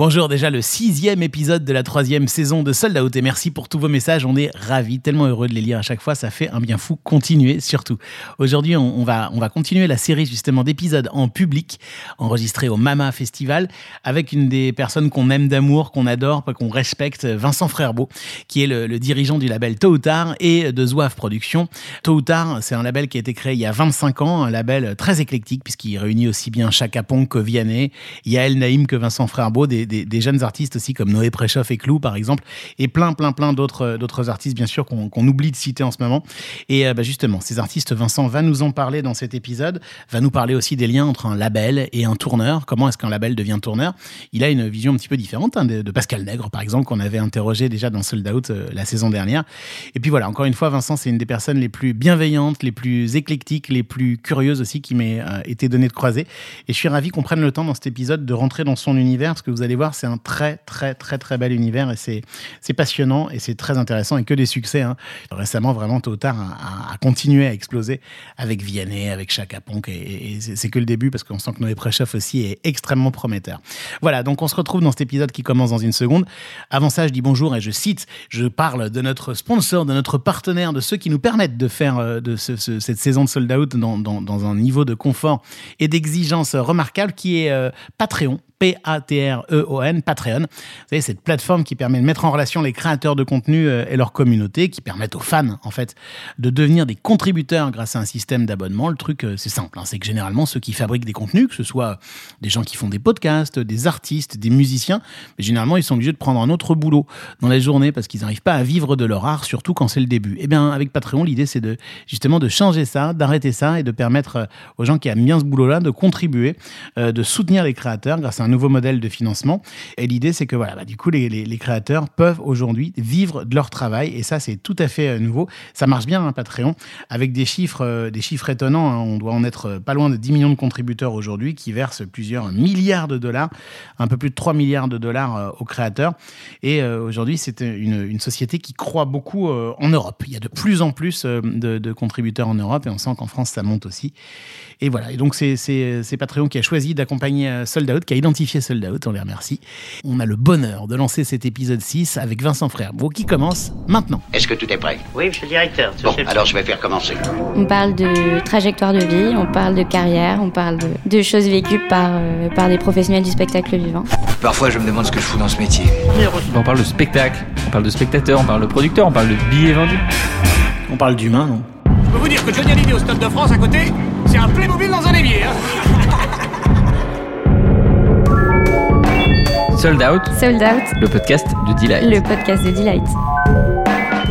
Bonjour, déjà le sixième épisode de la troisième saison de Sold Out et merci pour tous vos messages. On est ravis, tellement heureux de les lire à chaque fois. Ça fait un bien fou. Continuez surtout. Aujourd'hui, on, va, on va continuer la série justement d'épisodes en public enregistrés au Mama Festival avec une des personnes qu'on aime d'amour, qu'on adore, qu'on respecte, Vincent Frerbeau, qui est le, dirigeant du label Tôt ou Tard et de Zouave Productions. Tôt ou Tard, c'est un label qui a été créé il y a 25 ans, un label très éclectique puisqu'il réunit aussi bien Chaka Ponk que Vianney, Yael Naïm que Vincent Frerbeau, des des, jeunes artistes aussi comme Noé Préchoff et Clou par exemple, et plein plein plein d'autres d'autres artistes bien sûr qu'on oublie de citer en ce moment. Et euh, bah, justement, ces artistes, Vincent va nous en parler dans cet épisode, va nous parler aussi des liens entre un label et un tourneur. Comment est-ce qu'un label devient tourneur? Il a une vision un petit peu différente hein, de, Pascal Nègre par exemple qu'on avait interrogé déjà dans Sold Out euh, la saison dernière. Et puis voilà, encore une fois, Vincent, c'est une des personnes les plus bienveillantes, les plus éclectiques, les plus curieuses aussi qui m'ait euh, été donné de croiser. Et je suis ravi qu'on prenne le temps dans cet épisode de rentrer dans son univers parce que vous allez voir, c'est un très, très, très, très bel univers et c'est, passionnant et c'est très intéressant et que des succès. Hein. Récemment, vraiment, tôt ou tard, a, continué à exploser avec Vianney, avec Chaka Ponk et, c'est, que le début parce qu'on sent que Noé Préchoff aussi est extrêmement prometteur. Voilà, donc on se retrouve dans cet épisode qui commence dans une seconde. Avant ça, je dis bonjour et je cite, je parle de notre sponsor, de notre partenaire, de ceux qui nous permettent de faire euh, de cette saison de sold out dans, un niveau de confort et d'exigence remarquable qui est euh, Patreon. P-A-T-R-E-O-N, Patreon. Vous savez, cette plateforme qui permet de mettre en relation les créateurs de contenu euh, et leur communauté, qui permettent aux fans, en fait, de devenir des contributeurs grâce à un système d'abonnement. Le truc, euh, c'est simple, hein. c'est que généralement, ceux qui fabriquent des contenus, que ce soit des gens qui font des podcasts, des artistes, des musiciens, mais généralement, ils sont obligés de prendre un autre boulot dans la journée parce qu'ils n'arrivent pas à vivre de leur art, surtout quand c'est le début. Et eh bien, avec Patreon, l'idée, c'est de, justement, de changer ça, d'arrêter ça et de permettre euh, aux gens qui aiment bien ce boulot-là de contribuer, de soutenir les créateurs grâce à un nouveau modèle de financement. Et l'idée, c'est que voilà, bah, du coup, les, créateurs peuvent aujourd'hui vivre de leur travail. Et ça, c'est tout à fait euh, nouveau. Ça marche bien, hein, Patreon, avec des chiffres, euh, des chiffres étonnants. Hein. On doit en être euh, pas loin de 10 millions de contributeurs aujourd'hui qui versent plusieurs milliards de dollars, un peu plus de 3 milliards de dollars aux créateurs. Et aujourd'hui, c'est une, société qui croit beaucoup en Europe. Il y a de plus en plus de contributeurs en Europe et on sent qu'en France, ça monte aussi. Et voilà. Et donc, c'est Patreon qui a choisi d'accompagner Sold Out, qui a identifié Sold Out. On les remercie. On a le bonheur de lancer cet épisode 6 avec Vincent Frère. qui commence maintenant. Est-ce que tout est prêt? Oui, monsieur le directeur. Bon, alors je vais faire commencer. On parle de trajectoire de vie, on parle de carrière, on parle de, choses vécues par, euh, par des professionnels du spectacle vivant. Parfois, je me demande ce que je fous dans ce métier. On parle de spectacle, on parle de spectateur, on parle de producteur, on parle de billets vendus. On parle d'humain, non? Je peux vous dire que Johnny Hallyday au Stade de France à côté, c'est un Playmobil dans un évier. Hein Sold Out. Sold Out. Le podcast de Delight. Le podcast de Delight.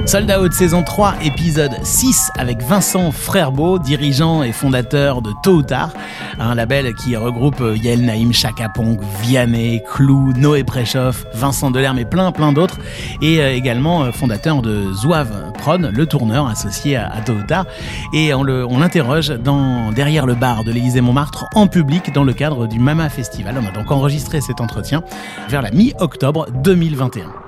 Sold Out saison 3, épisode 6 avec Vincent Frerbeau, dirigeant et fondateur de Tôt ou Tard, un label qui regroupe Yael Naïm, Chaka Vianney, Clou, Noé Préchoff, Vincent Delerme et plein plein d'autres, et euh, également euh, fondateur de Zouave Prod, le tourneur associé à, Tôt ou Tard. Et on l'interroge dans derrière le bar de l'Élysée Montmartre en public dans le cadre du Mama Festival. On a donc enregistré cet entretien vers la mi-octobre 2021.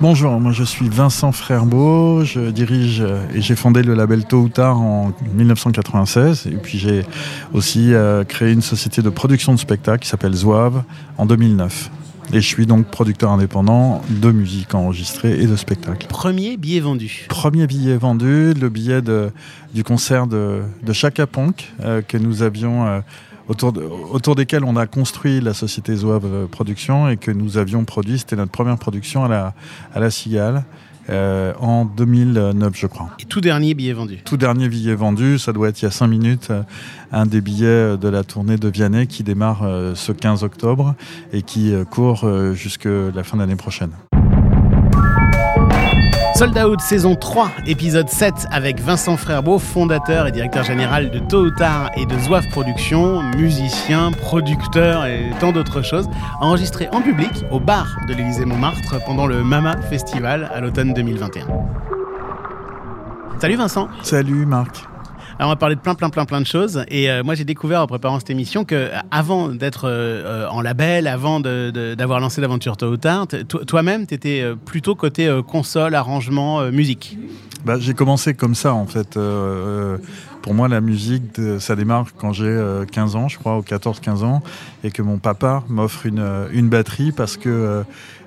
Bonjour, moi je suis Vincent Frerbeau, je dirige euh, et j'ai fondé le label Tôt ou Tard en 1996 et puis j'ai aussi euh, créé une société de production de spectacles qui s'appelle Zouave en 2009. Et je suis donc producteur indépendant de musique enregistrée et de spectacles. Premier billet vendu Premier billet vendu, le billet du concert de, de Chaka Ponk euh, que nous avions autour, autour desquels on a construit la société Zouave Production et que nous avions produit. C'était notre première production à la, à la Cigale. Euh, en 2009, je crois. Et tout dernier billet vendu Tout dernier billet vendu, ça doit être il y a 5 minutes, euh, un des billets de la tournée de Vianney qui démarre euh, ce 15 octobre et qui court jusqu'à la fin de l'année prochaine. Sold Out saison 3, épisode 7 avec Vincent Frerbeau, fondateur et directeur général de Tôt ou et de Zouave Productions, musicien, producteur et tant d'autres choses, enregistré en public au bar de l'Élysée Montmartre pendant le Mama Festival à l'automne 2021. Salut Vincent. Salut Marc. Alors on va parler de plein, plein, plein, plein de choses. Et euh, moi, j'ai découvert en préparant cette émission que avant d'être euh, en label, avant d'avoir lancé l'aventure tôt toi-même, tu étais euh, plutôt côté console, arrangement, musique. Bah, j'ai commencé comme ça en fait. Euh, pour moi, la musique, ça démarre quand j'ai euh, 15 ans, je crois, ou 14-15 ans, et que mon papa m'offre une, euh, une batterie parce que,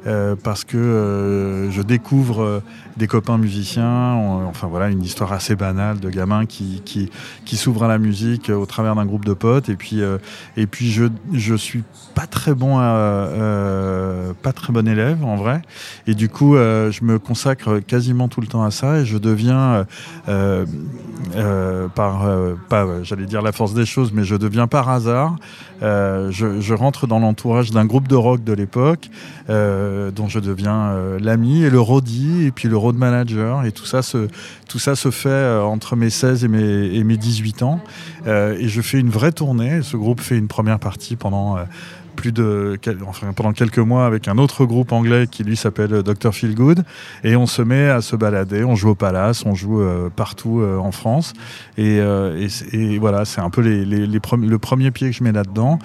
euh, parce que euh, je découvre euh, des copains musiciens. Enfin voilà, une histoire assez banale de gamin qui, qui, s'ouvre à la musique au travers d'un groupe de potes. Et puis, et puis je, je suis pas très bon, pas très bon élève en vrai. Et du coup, je me consacre quasiment tout le temps à ça et je deviens, par, pas, j'allais dire la force des choses, mais je deviens par hasard. Euh, je, rentre dans l'entourage d'un groupe de rock de l'époque, euh, dont je deviens euh, l'ami et le roadie et puis le road manager. Et tout ça se, tout ça se fait entre mes 16 et mes, et mes 18 ans. Et je fais une vraie tournée. Ce groupe fait une première partie pendant. Plus de enfin, pendant quelques mois avec un autre groupe anglais qui lui s'appelle euh, Dr Feelgood. Et on se met à se balader on joue au Palace on joue euh, partout euh, en France. Et, euh, et et voilà c'est un peu les, les- les le premier pied que je mets là-dedans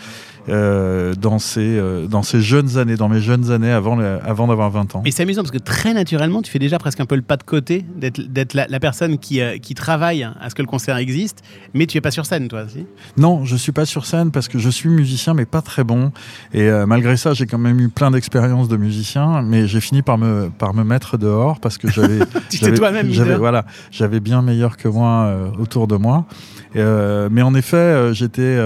euh, dans ces euh, dans ces jeunes années dans mes jeunes années avant le- avant d'avoir 20 ans Mais c'est amusant parce que très naturellement, tu fais déjà presque un peu le pas de côté d'être la, la personne qui, euh, qui travaille à ce que le concert existe, mais tu es pas sur scène, toi, si? Non, je suis pas sur scène parce que je suis musicien, mais pas très bon. Et malgré ça, j'ai quand même eu plein d'expériences de musicien, mais j'ai fini par me par me mettre dehors parce que j'avais Tu t'es j'avais- toi-même mis j'avais dehors. voilà, j'avais bien meilleur que moi autour de moi. Et, mais en effet, j'étais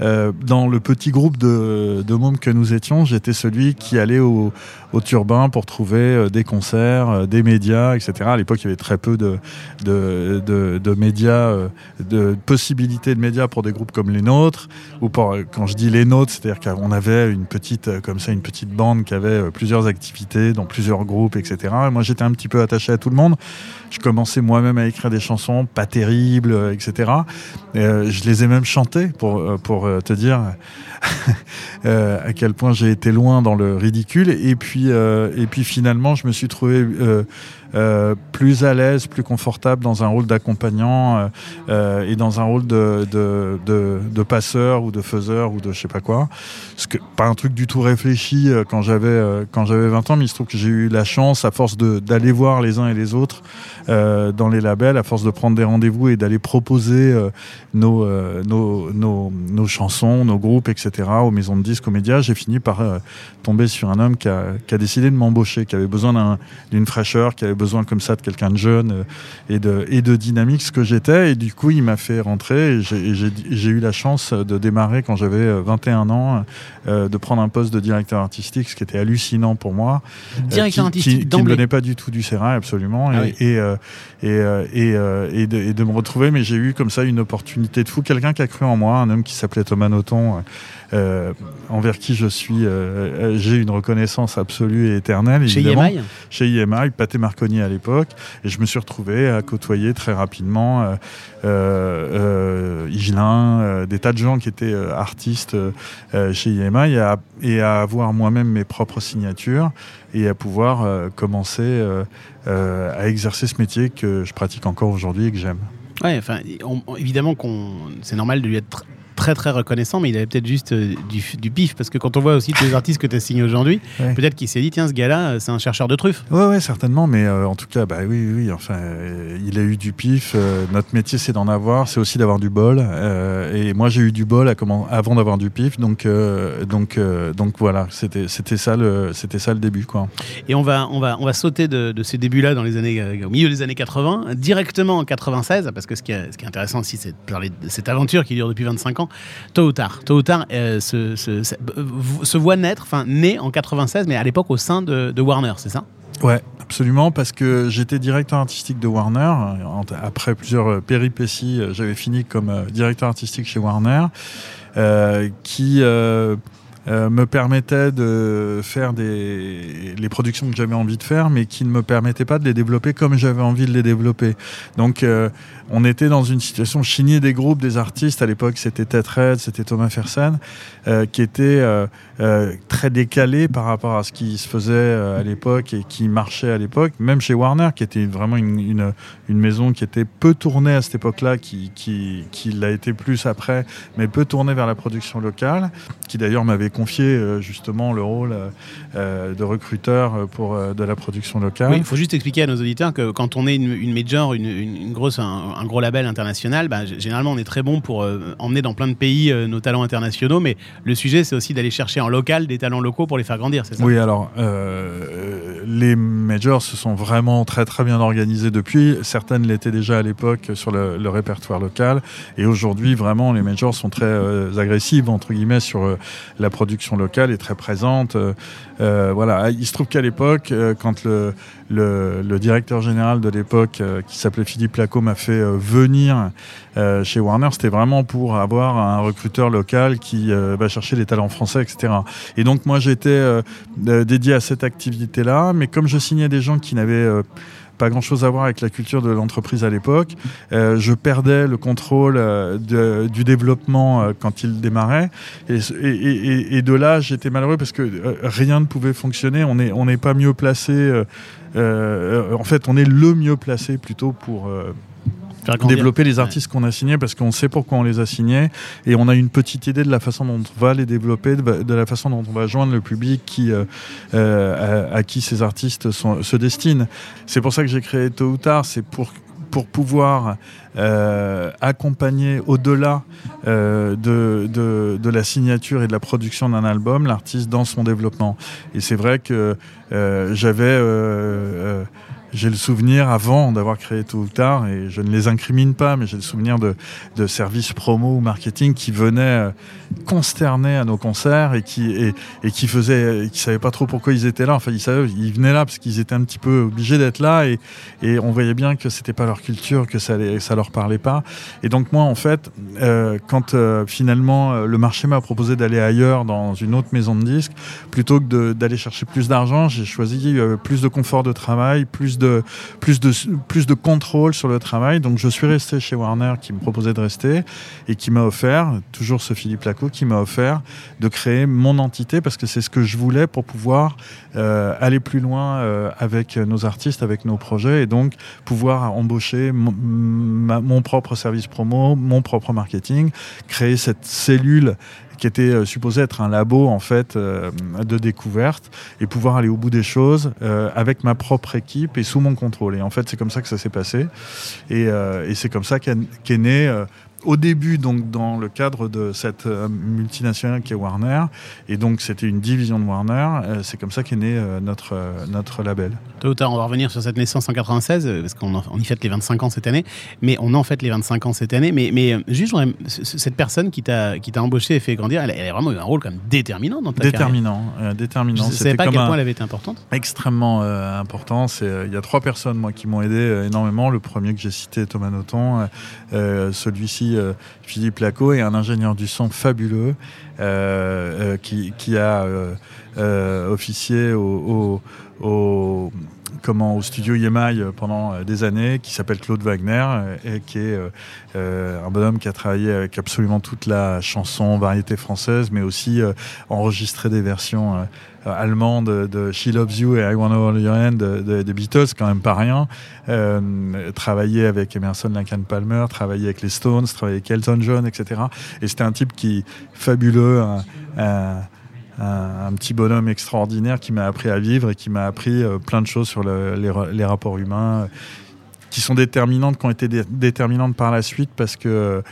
dans le petit groupe de, de mômes que nous étions, j'étais celui qui allait au, au Turbin pour trouver euh, des concerts, euh, des médias, etc. À l'époque, il y avait très peu de, de, de, médias, euh, de possibilités de médias pour des groupes comme les nôtres. Ou quand je dis les nôtres, c'est-à-dire qu'on avait une petite, comme ça, une petite bande qui avait plusieurs activités dans plusieurs groupes, etc. Et moi, j'étais un petit peu attaché à tout le monde. Je commençais moi-même à écrire des chansons pas terribles, etc. Et, je les ai même chantées pour, pour te dire à quel point j'ai été loin dans le ridicule. Et puis, euh, et puis finalement, je me suis trouvé euh, plus à l'aise, plus confortable dans un rôle d'accompagnant euh, euh, et dans un rôle de, passeur ou de faiseur ou de je sais pas quoi. Ce que, pas un truc du tout réfléchi quand j'avais euh, quand j'avais 20 ans, mais il se trouve que j'ai eu la chance, à force d'aller voir les uns et les autres dans les labels, à force de prendre des rendez-vous et d'aller proposer nos, chansons, nos groupes, etc. aux maisons de disques, aux médias, j'ai fini par tomber sur un homme qui a, décidé de m'embaucher, qui avait besoin d'un- d'une fraîcheur, qui avait besoin comme ça de quelqu'un de jeune euh, et, de, et de dynamique, ce que j'étais. Et du coup, il m'a fait rentrer et j'ai- eu la chance de démarrer quand j'avais euh, 21 ans, euh, de prendre un poste de directeur artistique, ce qui était hallucinant pour moi. Euh, Directeur qui- artistique qui, qui ne venait pas du tout du Sérail, absolument. Ah et, oui. euh, euh, euh, et de, et de me retrouver, mais j'ai eu comme ça une opportunité de fou. Quelqu'un qui a cru en moi, un homme qui s'appelait Thomas Noton, euh, envers qui je suis, euh, euh, j'ai une reconnaissance absolue et éternelle. Chez évidemment. EMI Chez IMI, Pathé Marconi à l'époque. Et je me suis retrouvé à côtoyer très rapidement euh, Igelin, des tas de gens qui étaient artistes chez IMI et à, et à avoir moi-même mes propres signatures et à pouvoir commencer à exercer ce métier que je pratique encore aujourd'hui et que j'aime. Ouais, enfin, on- évidemment qu'on, c'est normal de lui être très très reconnaissant, mais il avait peut-être juste euh, du, du pif, parce que quand on voit aussi tous les artistes que tu as signés aujourd'hui, Ouais. peut-être qu'il s'est dit, tiens, ce gars-là, euh, c'est un chercheur de truffes. Ouais, ouais, certainement, mais euh, en tout cas, bah oui, oui, oui, enfin, euh, il a eu du pif. notre métier, c'est d'en avoir, c'est aussi d'avoir du bol. et moi, j'ai eu du bol à comment, avant d'avoir du pif, donc, donc, donc voilà, c'était, ça le, ça le début, quoi. Et on va, on va, on va sauter de, de ces débuts-là dans les années, au milieu des années 80, directement en 96, parce que ce qui est, ce qui est intéressant aussi, c'est de parler de cette aventure qui dure depuis 25 ans. Tôt ou tard, tôt ou tard, se, euh, voit naître, enfin, né en 96, mais à l'époque au sein de, Warner, c'est ça? Ouais, absolument, parce que j'étais directeur artistique de Warner. Après plusieurs euh, péripéties, euh, j'avais fini comme directeur artistique chez Warner, qui me permettait de faire des, les productions que j'avais envie de faire, mais qui ne me permettait pas de les développer comme j'avais envie de les développer. Donc, on était dans une situation chigner des groupes, des artistes. À l'époque, c'était Ted Red, c'était Thomas Fersen, euh, qui était euh, euh, très décalé par rapport à ce qui se faisait à l'époque et qui marchait à l'époque, même chez Warner, qui était vraiment une, maison qui était peu tournée à cette époque-là, qui, l'a été plus après, mais peu tournée vers la production locale, qui d'ailleurs m'avait confié justement le rôle de recruteur pour de la production locale. Il faut juste expliquer à nos auditeurs que quand on est une, une major, une, grosse, gros label international, bah, généralement on est très bon pour emmener dans plein de pays nos talents internationaux, mais le sujet c'est aussi d'aller chercher en local des talents locaux pour les faire grandir, c'est ça? Oui, alors les majors se sont vraiment très très bien organisés depuis. Certaines l'étaient déjà à l'époque sur le, répertoire local, et aujourd'hui vraiment les majors sont très agressives entre guillemets sur euh, la production locale est très présente. Euh, euh, voilà, il se trouve qu'à l'époque, quand le, le, directeur général de l'époque, qui s'appelait Philippe Laco, m'a fait venir chez Warner, c'était vraiment pour avoir un recruteur local qui va chercher les talents français, etc. Et donc moi j'étais dédié à cette activité-là, mais comme je signais des gens qui n'avaient pas grand chose à voir avec la culture de l'entreprise à l'époque. Euh, je perdais le contrôle euh, du développement euh, quand il démarrait. Et, de là, j'étais malheureux parce que rien ne pouvait fonctionner. On n'est pas mieux placé. en fait, on est le mieux placé plutôt pour développer les artistes qu'on a signés parce qu'on sait pourquoi on les a signés et on a une petite idée de la façon dont on va les développer, de la façon dont on va joindre le public qui, euh, euh, à, qui ces artistes se destinent. C'est pour ça que j'ai créé Tôt ou Tard, c'est pour pour pouvoir euh, accompagner au-delà de, de, de, la signature et de la production d'un album l'artiste dans son développement. Et c'est vrai que j'avais j'ai le souvenir, avant d'avoir créé Tôt ou Tard, et je ne les incrimine pas, mais j'ai le souvenir de, de services promo ou marketing qui venaient euh, consterner à nos concerts et qui, et qui faisaient, qui savaient pas trop pourquoi ils étaient là. Enfin, ils, savaient, ils venaient là parce qu'ils étaient un petit peu obligés d'être là et, et on voyait bien que c'était pas leur culture, que ça, les, ça leur parlait pas. Et donc, moi, en fait, euh, quand euh, finalement le marché m'a proposé d'aller ailleurs dans une autre maison de disques, plutôt que d'aller chercher plus d'argent, j'ai choisi plus de confort de travail, plus plus, de, contrôle sur le travail. Donc je suis resté chez Warner qui me proposait de rester et qui m'a offert, toujours ce Philippe Laco, qui m'a offert de créer mon entité parce que c'est ce que je voulais pour pouvoir euh, aller plus loin euh, avec nos artistes, avec nos projets et donc pouvoir embaucher mon, mon propre service promo, mon propre marketing, créer cette cellule qui était euh, supposé être un labo en fait euh, de découverte et pouvoir aller au bout des choses euh, avec ma propre équipe et sous mon contrôle. Et en fait, c'est comme ça que ça s'est passé. Et, c'est comme ça qu'est qu né au début, donc, dans le cadre de cette euh, multinationale qui est Warner, et donc c'était une division de Warner, euh, c'est comme ça qu'est né euh, notre, notre label. Tôt ou tard, on va revenir sur cette naissance en 96, parce qu'on on y fête les 25 ans cette année, mais on en fait les 25 ans cette année, mais, mais juste, cette personne qui t'a embauché et fait grandir, elle, elle, a vraiment eu un rôle quand même déterminant dans ta déterminant, carrière. déterminant. Je ne savais pas à quel point elle avait été importante. Extrêmement important. Il y a trois personnes, moi, qui m'ont aidé énormément. Le premier que j'ai cité, Thomas Noton, celui-ci euh, Philippe Laco est un ingénieur du son fabuleux euh, euh, qui, a officié au, comment, au studio Yemaï pendant des années, qui s'appelle Claude Wagner, et qui est un bonhomme qui a travaillé avec absolument toute la chanson, variété française, mais aussi enregistré des versions allemande de She Loves You et I Wanna Hold Your Hand des Beatles, quand même pas rien. Euh, travailler avec Emerson, Lincoln Palmer, travailler avec les Stones, travailler avec Elton John, etc. Et c'était un type qui fabuleux, un, petit bonhomme extraordinaire qui m'a appris à vivre et qui m'a appris euh, plein de choses sur les, rapports humains qui sont déterminantes, qui ont été déterminantes par la suite parce que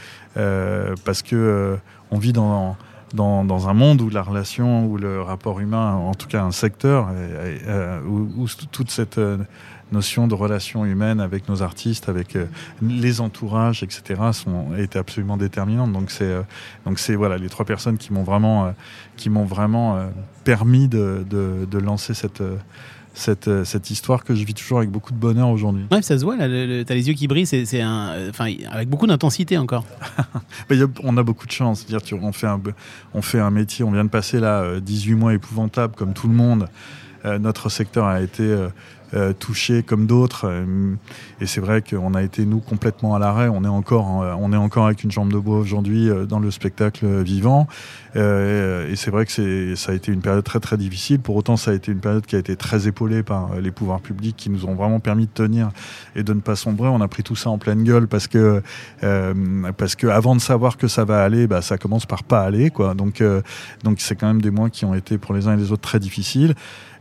parce que on vit dans dans, un monde où la relation, où le rapport humain, en tout cas un secteur, euh, où, toute cette euh, notion de relation humaine avec nos artistes, avec euh, les entourages, etc., sont, été absolument déterminantes. Donc c'est donc c'est voilà les trois personnes qui m'ont vraiment qui m'ont vraiment permis de, de, de, lancer cette cette, euh, cette, histoire que je vis toujours avec beaucoup de bonheur aujourd'hui. Ouais, ça se voit, tu as les yeux qui brillent, c'est un, enfin, avec beaucoup d'intensité encore. on a beaucoup de chance. Dire, on, fait un, on fait un métier, on vient de passer là 18 euh, mois épouvantables comme tout le monde. Euh, notre secteur a été euh, touchés comme d'autres. euh, et c'est vrai qu'on a été, nous, complètement à l'arrêt. On, est encore en- on est encore avec une jambe de bois aujourd'hui euh, dans le spectacle vivant. Euh, et c'est vrai que ça a été une période très, très difficile. Pour autant, ça a été une période qui a été très épaulée par euh, les pouvoirs publics qui nous ont vraiment permis de tenir et de ne pas sombrer. On a pris tout ça en pleine gueule parce que, euh, parce que avant de savoir que ça va aller, bah, ça commence par pas aller. Quoi. Donc, euh, donc c'est quand même des mois qui ont été pour les uns et les autres très difficiles.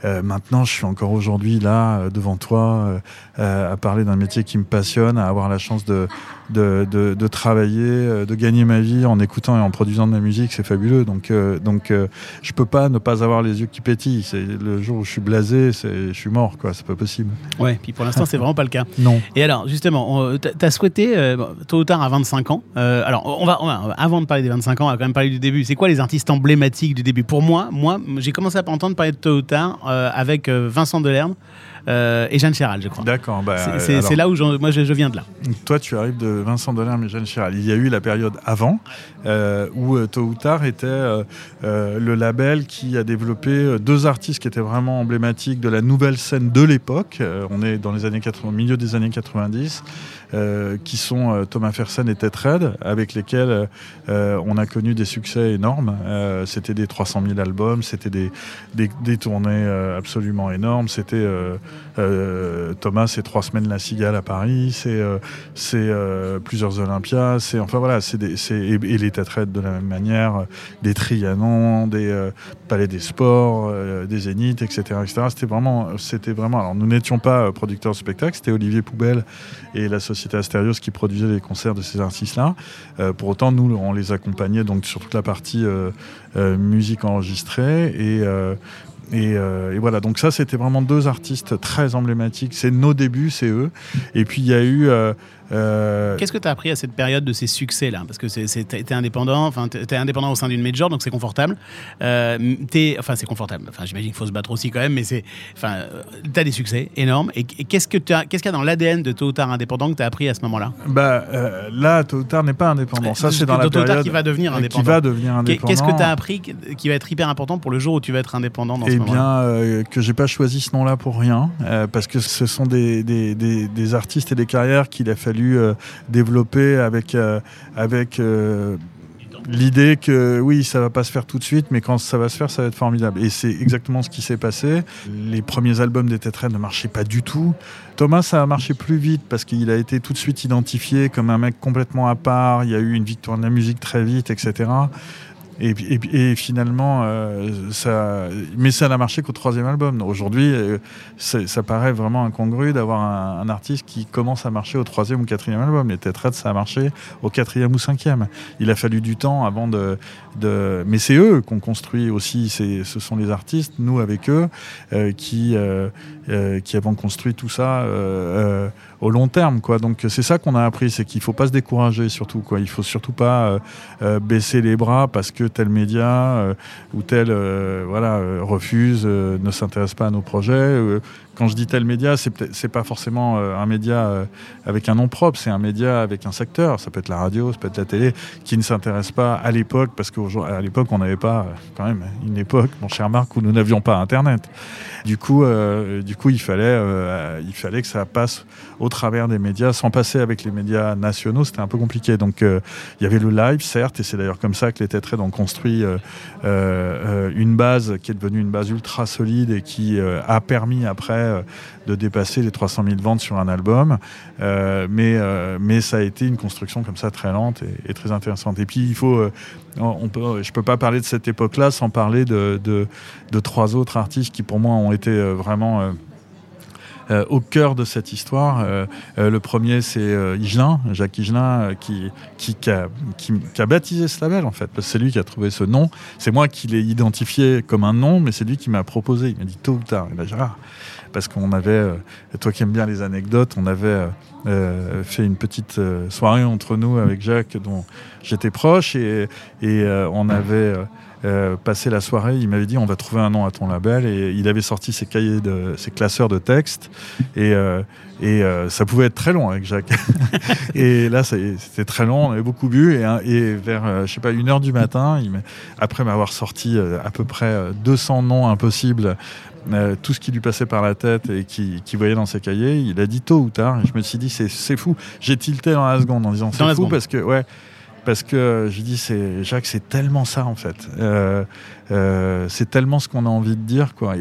Euh, maintenant, je suis encore aujourd'hui là, euh, devant toi, euh, à parler d'un métier qui me passionne, à avoir la chance de, de, de, de travailler, euh, de gagner ma vie en écoutant et en produisant de la musique, c'est fabuleux. Donc, euh, donc euh, je peux pas ne pas avoir les yeux qui pétillent. C'est le jour où je suis blasé, c'est, je suis mort, quoi. C'est pas possible. Ouais, puis pour l'instant, c'est vraiment pas le cas. Non. Et alors, justement, t'as t'as souhaité, euh, tôt ou tard, à 25 ans, alors, on va, on va- avant de parler des 25 ans, on va quand même parler du début. C'est quoi les artistes emblématiques du début? Pour moi, moi j'ai commencé à entendre parler de tôt ou tard avec Vincent Delerme euh, et Jeanne Chéral, je crois. D'accord. Bah, C'est- euh, là où moi je, je viens de là. Toi, tu arrives de Vincent Delerme et Jeanne Chéral. Il y a eu la période avant, euh, où tôt ou tard était euh, le label qui a développé deux artistes qui étaient vraiment emblématiques de la nouvelle scène de l'époque. On est dans les années 80, au milieu des années 90. euh, qui sont Thomas Fersen et Ted avec lesquels on a connu des succès énormes. C'était des 300 000 albums, c'était des, des, des tournées absolument énormes. C'était euh, Thomas, c'est trois semaines La Cigale à Paris, c'est euh, euh, plusieurs Olympias, c'est enfin voilà, c'est et, et les Red de la même manière, des Trianon, des Palais des Sports, des Zéniths, etc., etc. C'était vraiment, c'était vraiment. Alors nous n'étions pas producteurs de spectacle, c'était Olivier Poubelle et la société Asterios qui produisait les concerts de ces artistes-là. Pour autant, nous, on les accompagnait donc sur toute la partie musique enregistrée et et, euh, et voilà, donc ça c'était vraiment deux artistes très emblématiques. C'est nos débuts, c'est eux. Et puis il y a eu. euh, euh, Qu'est-ce que tu as appris à cette période de ces succès-là? Parce que t'es indépendant, enfin t'es indépendant au sein d'une major, donc c'est confortable. Euh, enfin c'est confortable. Enfin j'imagine qu'il faut se battre aussi quand même, mais c'est, enfin euh, t'as des succès énormes. Et, et qu'est-ce qu'il y a dans l'ADN de tôt ou tard indépendant que t'as appris à ce moment-là? Bah, euh, là, tôt ou tard n'est pas indépendant. Ça, c'est dans la Tôt période qui va devenir qui indépendant. va devenir indépendant. Qu'est-ce que tu as appris qui qui va être hyper important pour le jour où tu vas être indépendant dans Eh bien, que j'ai pas choisi ce nom-là pour rien, parce que ce sont des, des, des- des artistes et des carrières qu'il a fallu euh, développer avec, euh, avec euh, l'idée que oui, ça va pas se faire tout de suite, mais quand ça va se faire, ça va être formidable. Et c'est exactement ce qui s'est passé. Les premiers albums des Tetraed ne marchaient pas du tout. Thomas, ça a marché plus vite parce qu'il a été tout de suite identifié comme un mec complètement à part. Il y a eu une victoire de la musique très vite, etc. Et, et, et finalement, euh, ça, mais ça n'a marché qu'au troisième album. Aujourd'hui, euh, ça paraît vraiment incongru d'avoir un, un artiste qui commence à marcher au troisième ou quatrième album. Les Tetrades, ça a marché au quatrième ou cinquième. Il a fallu du temps avant de. de... Mais c'est eux qu'on construit aussi. Ce sont les artistes, nous avec eux, euh, qui, euh, qui avons construit tout ça euh, euh, au long terme. Quoi. Donc c'est ça qu'on a appris, c'est qu'il faut pas se décourager surtout. Quoi. Il faut surtout pas baisser les bras parce que tel média ou tel voilà refuse, ne s'intéresse pas à nos projets. Quand je dis tel média, c'est pas forcément euh, un média euh, avec un nom propre, c'est un média avec un secteur. Ça peut être la radio, ça peut être la télé, qui ne s'intéresse pas à l'époque parce qu'à l'époque on n'avait pas euh, quand même une époque, mon cher Marc, où nous n'avions pas Internet. Du coup, du coup, il fallait, il fallait que ça passe au travers des médias, sans passer avec les médias nationaux, c'était un peu compliqué. Donc, il y avait le live, certes, et c'est d'ailleurs comme ça que les Tetraids ont construit une base qui est devenue une base ultra solide et qui a permis après euh, de dépasser les 300 000 ventes sur un album. Euh, mais, euh, mais ça a été une construction comme ça très lente et, très intéressante. Et puis, il faut, je peux pas parler de cette époque-là sans parler de, de, trois autres artistes qui, pour moi, ont été vraiment au cœur de cette histoire. Le premier, c'est Jacques Higelin, qui, qui, a, qui, a baptisé ce label, en fait. C'est lui qui a trouvé ce nom. C'est moi qui l'ai identifié comme un nom, mais c'est lui qui m'a proposé. Il m'a dit tôt ou tard. Là, j'ai dit, ah, parce qu'on avait, euh, toi qui aimes bien les anecdotes, on avait euh, euh, fait une petite soirée entre nous avec Jacques, dont j'étais proche, et, on avait. Euh, passé la soirée, il m'avait dit on va trouver un nom à ton label et il avait sorti ses cahiers de ses classeurs de textes et euh, et euh, ça pouvait être très long avec Jacques. et là, c'était très long, on avait beaucoup bu. Et, vers, je sais pas, une heure du matin, il après m'avoir sorti à peu près euh, 200 noms impossibles, euh, tout ce qui lui passait par la tête et qui, qui voyait dans ses cahiers, il a dit tôt ou tard. Et je me suis dit, c'est fou. J'ai tilté dans la seconde en disant, c'est fou parce que, ouais. Parce que dit, c'est Jacques, c'est tellement ça en fait. Euh, euh, c'est tellement ce qu'on a envie de dire, quoi.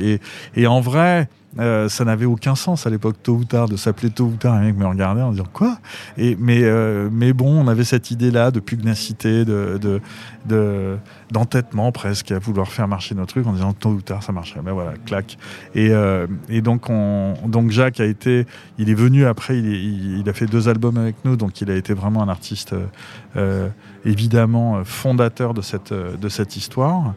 Et en vrai, euh, ça n'avait aucun sens à l'époque, tôt ou tard, de s'appeler tôt ou tard. Un mec me regardait en disant quoi? Et, mais, euh, mais bon, on avait cette idée-là de pugnacité, de, de, de- d'entêtement presque, à vouloir faire marcher nos trucs en disant tôt ou tard ça marcherait. Ben voilà, clac. Et, euh, donc, on, donc Jacques a été, il est venu après, il, a fait deux albums avec nous, donc il a été vraiment un artiste évidemment fondateur de cette histoire.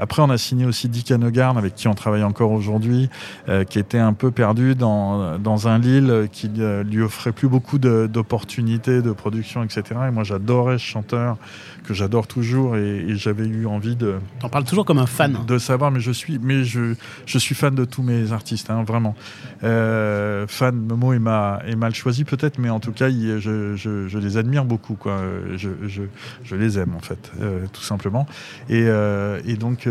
Après, on a signé aussi Dick Hanegarn, avec qui on travaille encore aujourd'hui, euh, qui était un peu perdu dans, un Lille qui euh, lui offrait plus beaucoup de- d'opportunités de, production, etc. Et moi, j'adorais ce chanteur, que j'adore toujours, et, et j'avais eu envie de, T'en parles toujours comme un fan. de savoir, mais je suis, mais je, je suis fan de tous mes artistes, hein, vraiment. Euh, fan, le mot est, ma- est mal choisi peut-être, mais en tout cas, il- je, je- je les admire beaucoup, quoi. Je, les aime en fait, euh, tout simplement. Et, euh, et donc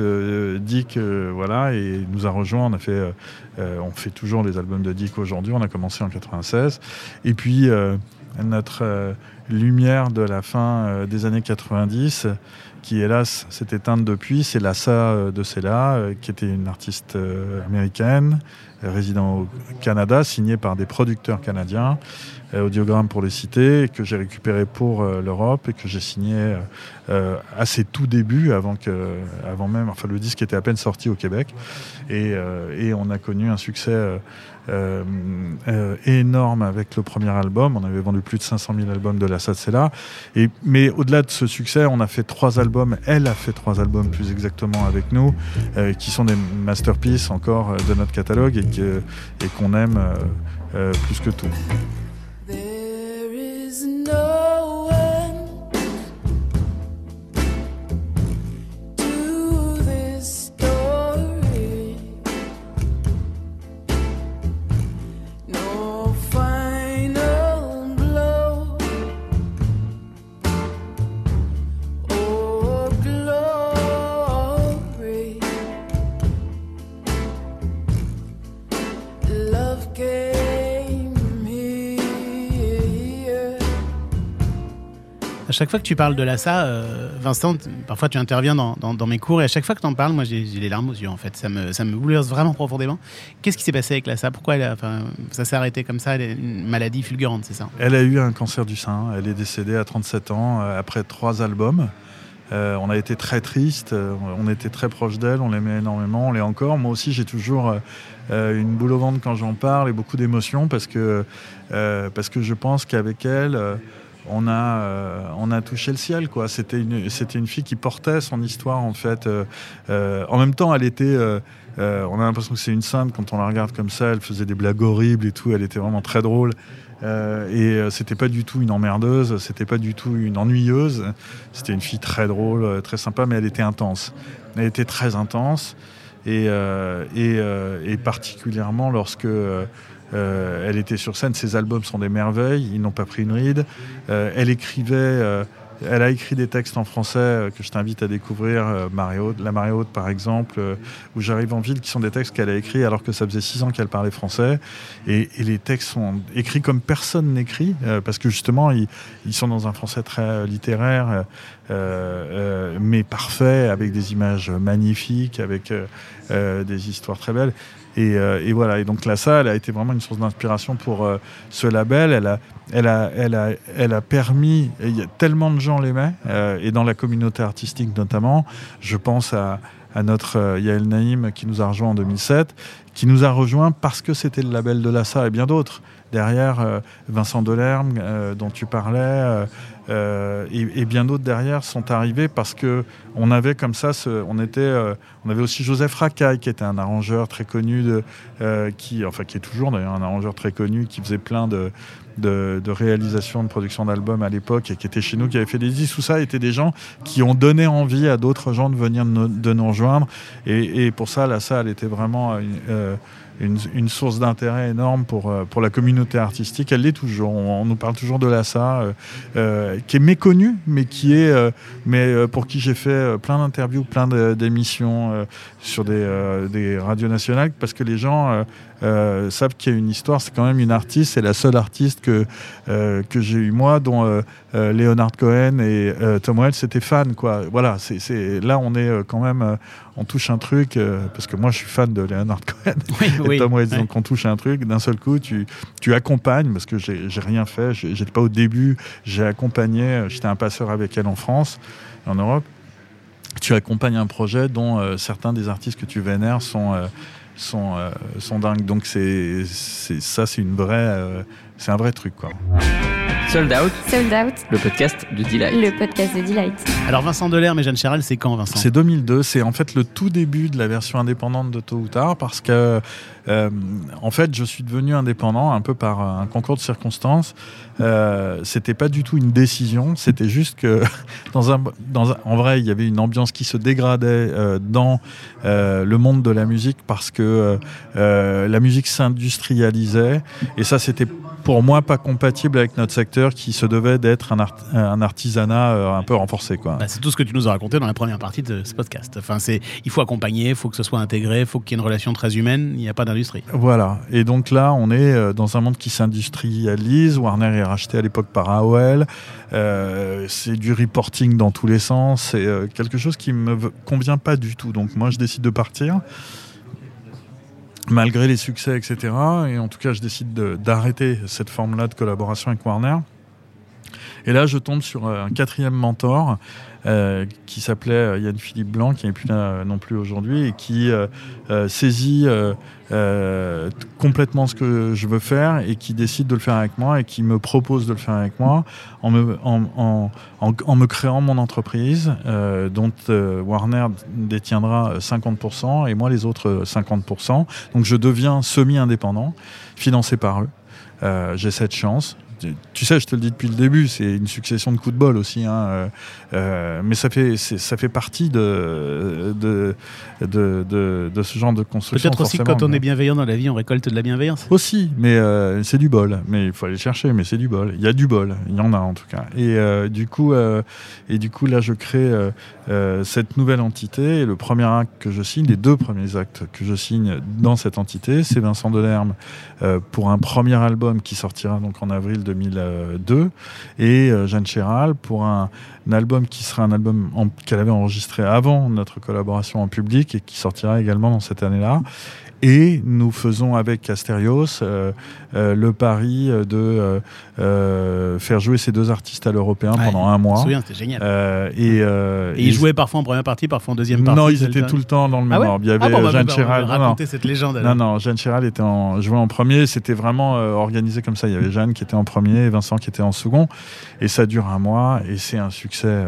Dick, voilà, et nous a rejoint. On a fait, on fait toujours les albums de Dick aujourd'hui. On a commencé en 96, et puis notre euh, lumière de la fin euh, des années 90 qui hélas s'est éteinte depuis, c'est Lassa euh, de Sella, euh, qui était une artiste américaine, résidant au Canada, signée par des producteurs canadiens, Audiogramme pour les et que j'ai récupéré pour l'Europe et que j'ai signé à ses tout débuts, avant, que, avant même, enfin le disque était à peine sorti au Québec, et on a connu un succès euh, euh, énorme avec le premier album. On avait vendu plus de 500 000 albums de la Satsela. Mais au-delà de ce succès, on a fait trois albums. Elle a fait trois albums plus exactement avec nous, euh, qui sont des masterpieces encore de notre catalogue et qu'on aime plus que tout. Chaque fois que tu parles de l'assa, euh, Vincent, parfois tu interviens dans, dans- mes cours et à chaque fois que tu en parles, moi j'ai les larmes aux yeux en fait. Ça me, ça me bouleverse vraiment profondément. Qu'est-ce qui s'est passé avec l'assa Pourquoi ça s'est arrêté comme ça? Elle est une maladie fulgurante, c'est ça? Elle a eu un cancer du sein. Elle est décédée à 37 ans euh, après trois albums. Euh, on a été très triste. on était très proche d'elle. On l'aimait énormément. On l'est encore. Moi aussi, j'ai toujours une boule au ventre quand j'en parle et beaucoup d'émotions parce parce que je pense qu'avec elle. On a, euh, on a touché le ciel, quoi. C'était une, c'était une fille qui portait son histoire, en fait. Euh, euh, en même temps, elle était, euh, euh, on a l'impression que c'est une sainte quand on la regarde comme ça. Elle faisait des blagues horribles et tout. Elle était vraiment très drôle. Euh, et c'était pas du tout une emmerdeuse, c'était pas du tout une ennuyeuse. C'était une fille très drôle, très sympa, mais elle était intense. Elle était très intense. Et, et, et particulièrement lorsque euh, elle était sur scène, ses albums sont des merveilles, ils n'ont pas pris une ride. Euh, elle écrivait, euh, elle a écrit des textes en français euh, que je t'invite à découvrir, euh, Haute- La Haute par exemple, euh, où j'arrive en ville, qui sont des textes qu'elle a écrits alors que ça faisait six ans qu'elle parlait français. Et, et les textes sont écrits comme personne n'écrit, parce que justement, ils, ils sont dans un français très littéraire, mais parfait, avec des images magnifiques, avec des histoires très belles. Et, euh, et voilà. Et donc ça, elle a été vraiment une source d'inspiration pour euh, ce label. Elle a, elle a, elle a, elle a permis. Il y a tellement de gens l'aimaient, euh, et dans la communauté artistique notamment. Je pense à, notre euh, Yael Naïm qui nous a rejoint en 2007, qui nous a rejoint parce que c'était le label de l'ASSA et bien d'autres. Derrière, Vincent Delerme, dont tu parlais, euh, et, bien d'autres derrière sont arrivés parce que on avait comme ça, on était, euh, on avait aussi Joseph Racaille qui était un arrangeur très connu, euh, qui, enfin qui est toujours d'ailleurs un arrangeur très connu, qui faisait plein de de, de production d'albums à l'époque et qui étaient chez nous, qui avaient fait des disques, tout ça étaient des gens qui ont donné envie à d'autres gens de venir de nous rejoindre. Et, et pour ça, la salle était vraiment une, une, source d'intérêt énorme pour, euh, pour la communauté artistique. Elle l'est toujours. On, nous parle toujours de la SA, euh, euh, qui est méconnue, mais qui est, euh, mais euh, pour qui j'ai fait plein d'interviews, plein d'émissions sur des, des radios nationales, parce que les gens euh, savent qu'il y a une histoire. C'est quand même une artiste. C'est la seule artiste que euh, que j'ai eu moi, dont euh, Leonard Cohen et Tom Waits étaient fans. Quoi. Voilà. C'est c'est- là, on est quand même, on touche un truc parce que moi, je suis fan de Leonard Cohen Oui, et oui. Tom. Ouais. Donc on touche un truc, d'un seul coup, tu, tu accompagnes, parce que j'ai rien fait, j'étais pas au début, j'ai accompagné, j'étais un passeur avec elle en France, en Europe. Tu accompagnes un projet dont euh, certains des artistes que tu vénères sont, euh, sont, euh, sont dingues. Donc c'est ça, c'est une vraie, euh, c'est un vrai truc. Quoi. Sold Out, Sold Out, le podcast de Delight. le podcast de Delight. Alors Vincent Delerme et Jeanne Chéral, c'est quand Vincent? C'est 2002, c'est en fait le tout début de la version indépendante de Tôt ou Tard parce que euh, en fait je suis devenu indépendant un peu par un concours de circonstances. Euh, c'était pas du tout une décision, c'était juste que dans un, dans un- en vrai il y avait une ambiance qui se dégradait euh, dans euh, le monde de la musique parce que la musique s'industrialisait et ça c'était pour moi pas compatible avec notre secteur qui se devait d'être un, art- un artisanat euh, un peu renforcé quoi. Bah, c'est tout ce que tu nous as raconté dans la première partie de ce podcast. Enfin, c'est, il faut accompagner, il faut que ce soit intégré, il faut qu'il y ait une relation très humaine. Il n'y a pas d'industrie. Voilà. Et donc là, on est euh, dans un monde qui s'industrialise. Warner est racheté à l'époque par AOL. Euh, c'est du reporting dans tous les sens. C'est quelque chose qui me v- convient pas du tout. Donc moi, je décide de partir. Malgré les succès, etc. Et en tout cas, je décide de- d'arrêter cette forme-là de collaboration avec Warner. Et là, je tombe sur euh, un quatrième mentor euh, qui s'appelait euh, Yann-Philippe Blanc, qui n'est plus là non plus aujourd'hui, et qui saisit complètement ce que je veux faire et qui décide de le faire avec moi et qui me propose de le faire avec moi en me, créant mon entreprise dont Warner détiendra euh, 50% et moi les autres euh, 50%. Donc je deviens semi-indépendant, financé par eux. J'ai cette chance. Tu- sais, je te le dis depuis le début, c'est une succession de coups de bol aussi. hein, euh, euh, mais ça fait, ça fait partie de, de, de, de, de ce genre de construction. Peut-être aussi quand on est bienveillant dans la vie, on récolte de la bienveillance. Aussi, mais euh, c'est du bol. Mais il faut aller chercher, mais c'est du bol. Il y a du bol, il y en a en tout cas. Et euh, du coup, et du coup, là, je crée cette nouvelle entité. Et le premier acte que je signe, les deux premiers actes que je signe dans cette entité, c'est Vincent Delerme pour un premier album qui sortira donc en avril 2002, et euh, Jeanne Chéral pour un, un album qui sera un album qu'elle avait enregistré avant notre collaboration en public et qui sortira également dans cette année-là. Et nous faisons avec Asterios euh, euh, le pari de euh, euh, faire jouer ces deux artistes à l'européen Ouais, pendant un Je me mois. souviens, c'était génial. Euh, et, et ils jouaient parfois en première partie, parfois en deuxième partie. Non, ils étaient tout le temps dans le Ah même ouais ordre. Il y avait Ah bon, bah, Jeanne bah, Chéral. raconter cette légende. Non, alors. non, Jeanne Chéral était en, jouait en premier. C'était vraiment organisé comme ça. Il y avait Jeanne qui était en premier et Vincent qui était en second. Et ça dure un mois et c'est un succès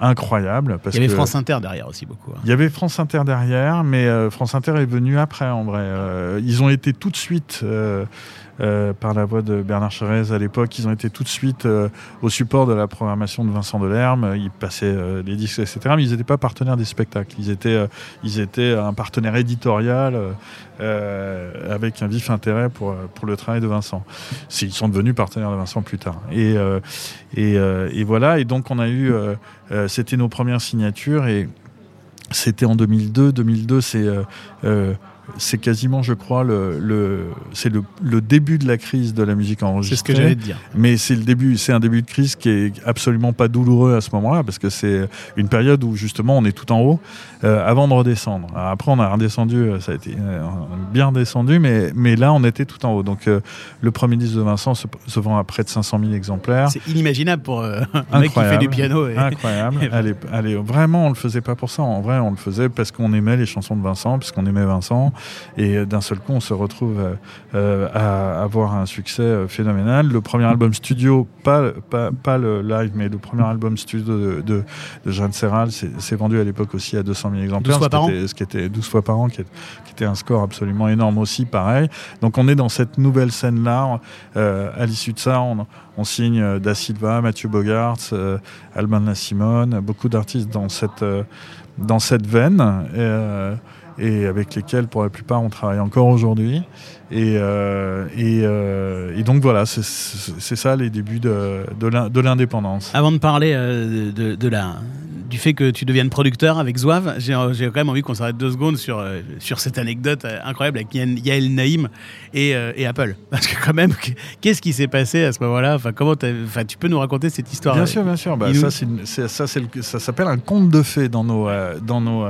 incroyable. Parce Il y avait que France Inter derrière aussi beaucoup. hein. il y avait France Inter derrière, mais France Inter est venu après en Euh, ils ont été tout de suite. euh, euh, par la voix de Bernard Charez à l'époque, ils ont été tout de suite au support de la programmation de Vincent Delerme. Ils passaient les disques, etc. Mais ils n'étaient pas partenaires des spectacles. Ils étaient, ils étaient un partenaire éditorial avec un vif intérêt pour, pour le travail de Vincent. Ils sont devenus partenaires de Vincent plus tard. Et, et, voilà. Et donc on a eu, c'était nos premières signatures et c'était en 2002. 2002, c'est c'est quasiment, je crois, le, le c'est le, le début de la crise de la musique enregistrée. C'est ce que j'allais te dire. Mais c'est le début, c'est un début de crise qui est absolument pas douloureux à ce moment-là parce que c'est une période où justement on est tout en haut euh, avant de redescendre. Alors après on a redescendu, euh, ça a été euh, bien descendu, mais mais là on était tout en haut. Donc euh, le premier disque de Vincent se, se vend à près de 500 000 exemplaires. C'est inimaginable pour euh, un mec qui fait du piano. et- Incroyable. et- Allez, allez, vraiment, on le faisait pas pour ça. En vrai, on le faisait parce qu'on aimait les chansons de Vincent, parce qu'on aimait Vincent. Et d'un seul coup, on se retrouve euh, à avoir un succès euh, phénoménal. Le premier album studio, pas, pas, pas le live, mais le premier album studio de, de, de Jeanne Serral, s'est vendu à l'époque aussi à 200 000 exemplaires. 12 fois ce qui par an. était- Ce qui était 12 fois par an, qui, est- qui était un score absolument énorme aussi, pareil. Donc on est dans cette nouvelle scène-là. Euh, à l'issue de ça, on, on signe Da Silva, Mathieu Bogarts, euh, Alban La Simone, beaucoup d'artistes dans cette, euh, dans cette veine. Et avec lesquels, pour la plupart, on travaille encore aujourd'hui. Et, euh, et, euh, et donc voilà, c'est- ça les débuts de, de l'in- de l'indépendance. Avant de parler euh, de, de la, du fait que tu deviennes producteur avec Zouave, j'ai quand même envie qu'on s'arrête deux secondes sur, sur cette anecdote incroyable avec Yael Naïm et, et Apple. Parce que quand même, qu'est-ce qui s'est passé à ce moment-là? Enfin, comment enfin, Tu peux nous raconter cette histoire Bien sûr, bien sûr. Bah, ça, c'est s'appelle un conte de fées dans nos, dans nos,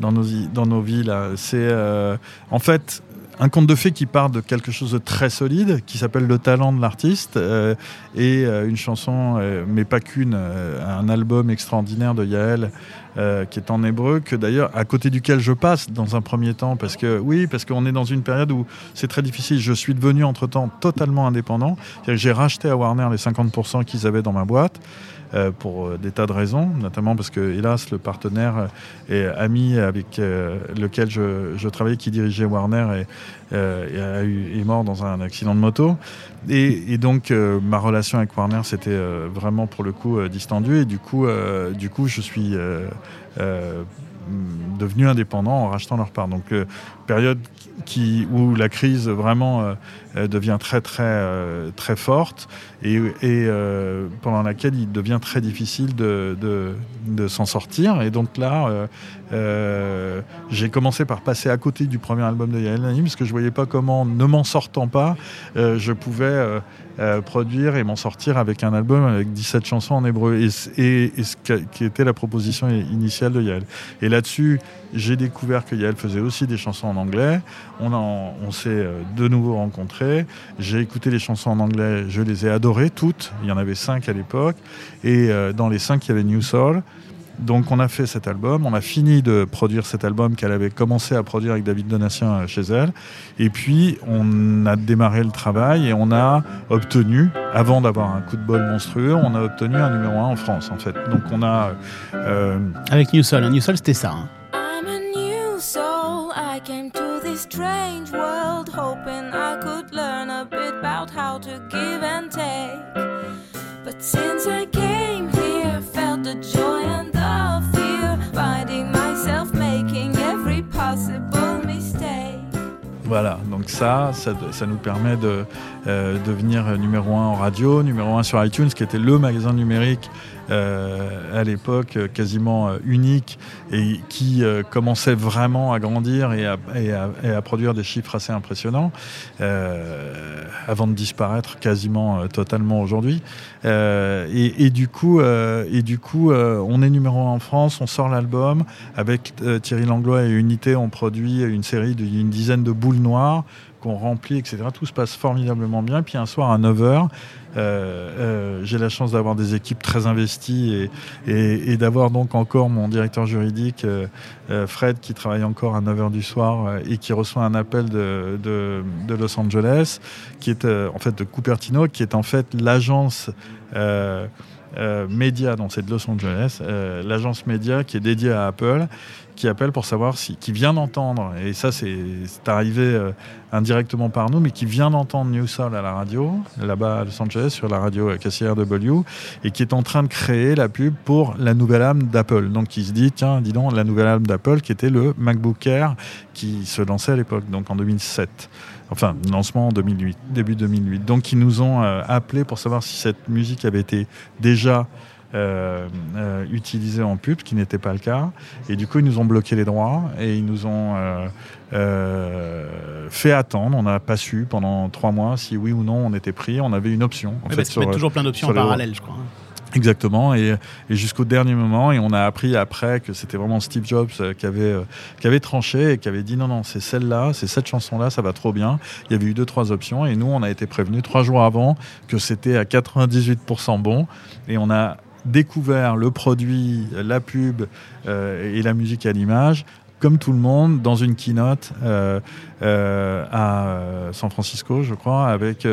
dans nos, dans nos vies. là. C'est euh, en fait un conte de fées qui part de quelque chose de très solide, qui s'appelle le talent de l'artiste, euh, et euh, une chanson, euh, mais pas qu'une, euh, un album extraordinaire de Yael. euh, qui est en hébreu, que d'ailleurs à côté duquel je passe dans un premier temps, parce que oui, parce qu'on est dans une période où c'est très difficile. Je suis devenu entre temps totalement indépendant. J'ai racheté à Warner les 50% qu'ils avaient dans ma boîte euh, pour euh, des tas de raisons, notamment parce que, hélas, le partenaire et ami avec euh, lequel je, travaillais, qui dirigeait Warner, est, euh, mort dans un accident de moto. Et, donc, euh, ma relation avec Warner, c'était euh, vraiment pour le coup euh, distendue. Et du coup, euh, du coup je suis euh, euh, devenu indépendant en rachetant leur part. Donc, euh, période où la crise vraiment euh, euh, devient très très euh, très forte et, euh, pendant laquelle il devient très difficile de, de, s'en sortir. Et donc là, euh, j'ai commencé par passer à côté du premier album de Yael Naïm parce que je voyais pas comment, ne m'en sortant pas, je pouvais produire et m'en sortir avec un album avec 17 chansons en hébreu et, et, ce qui était la proposition initiale de Yael. Et là-dessus, j'ai découvert que Yael faisait aussi des chansons en anglais. On, s'est euh, de nouveau rencontrés. J'ai écouté les chansons en anglais, je les ai adorées toutes. Il y en avait cinq à l'époque. Et euh, dans les cinq, il y avait New Soul. Donc on a fait cet album, on a fini de produire cet album qu'elle avait commencé à produire avec David Donatien euh, chez elle. Et puis on a démarré le travail et on a obtenu, avant d'avoir un coup de bol monstrueux, on a obtenu un numéro un en France en fait. Donc on a... Avec New Soul. New Soul, c'était ça. hein. Came to this strange world hoping I could learn a bit about how to give and take. But since I came here, felt the joy and the fear, finding myself making every possible mistake. Voilà, donc ça, ça, ça nous permet de euh, devenir numéro un en radio, numéro un sur iTunes, qui était le magasin numérique à l'époque euh, quasiment euh, unique et qui euh, commençait vraiment à grandir et à, produire des chiffres assez impressionnants euh, avant de disparaître quasiment euh, totalement aujourd'hui. Euh, et, et du coup, euh, et du coup euh, on est numéro un en France, on sort l'album avec euh, Thierry Langlois et Unité, on produit une série d'une dizaine de boules noires qu'on remplit, etc. Tout se passe formidablement bien. Puis un soir à 9h, j'ai la chance d'avoir des équipes très investies et, d'avoir donc encore mon directeur juridique, euh, euh, Fred, qui travaille encore à 9h du soir euh, et qui reçoit un appel de, de- Los Angeles, qui est euh, en fait de Cupertino, qui est en fait l'agence. euh, euh, média, donc c'est de Los Angeles, euh, l'agence média qui est dédiée à Apple, qui appelle pour savoir si, qui vient d'entendre, et ça c'est arrivé euh, indirectement par nous, mais qui vient d'entendre New Soul à la radio, là-bas à Los Angeles, sur la radio euh, KCRW, et qui est en train de créer la pub pour la nouvelle âme d'Apple. Donc il se dit, tiens, dis donc, la nouvelle âme d'Apple, qui était le MacBook Air, qui se lançait à l'époque, donc en 2007. Enfin, lancement en 2008, début 2008. Donc ils nous ont euh, appelés pour savoir si cette musique avait été déjà euh, euh, utilisée en pub, ce qui n'était pas le cas. Et du coup, ils nous ont bloqué les droits et ils nous ont euh, euh, fait attendre. On n'a pas su pendant trois mois si oui ou non on était pris. On avait une option. En Ouais, fait, parce sur- toujours plein d'options en parallèle, je crois. Exactement, et, et jusqu'au dernier moment, et on a appris après que c'était vraiment Steve Jobs qui avait, qui avait tranché et qui avait dit non, non, c'est celle-là, c'est cette chanson-là, ça va trop bien. Il y avait eu deux, trois options, et nous, on a été prévenus trois jours avant que c'était à 98% bon, et on a découvert le produit, la pub euh, et la musique à l'image comme tout le monde, dans une keynote euh, euh, à San Francisco, je crois, avec,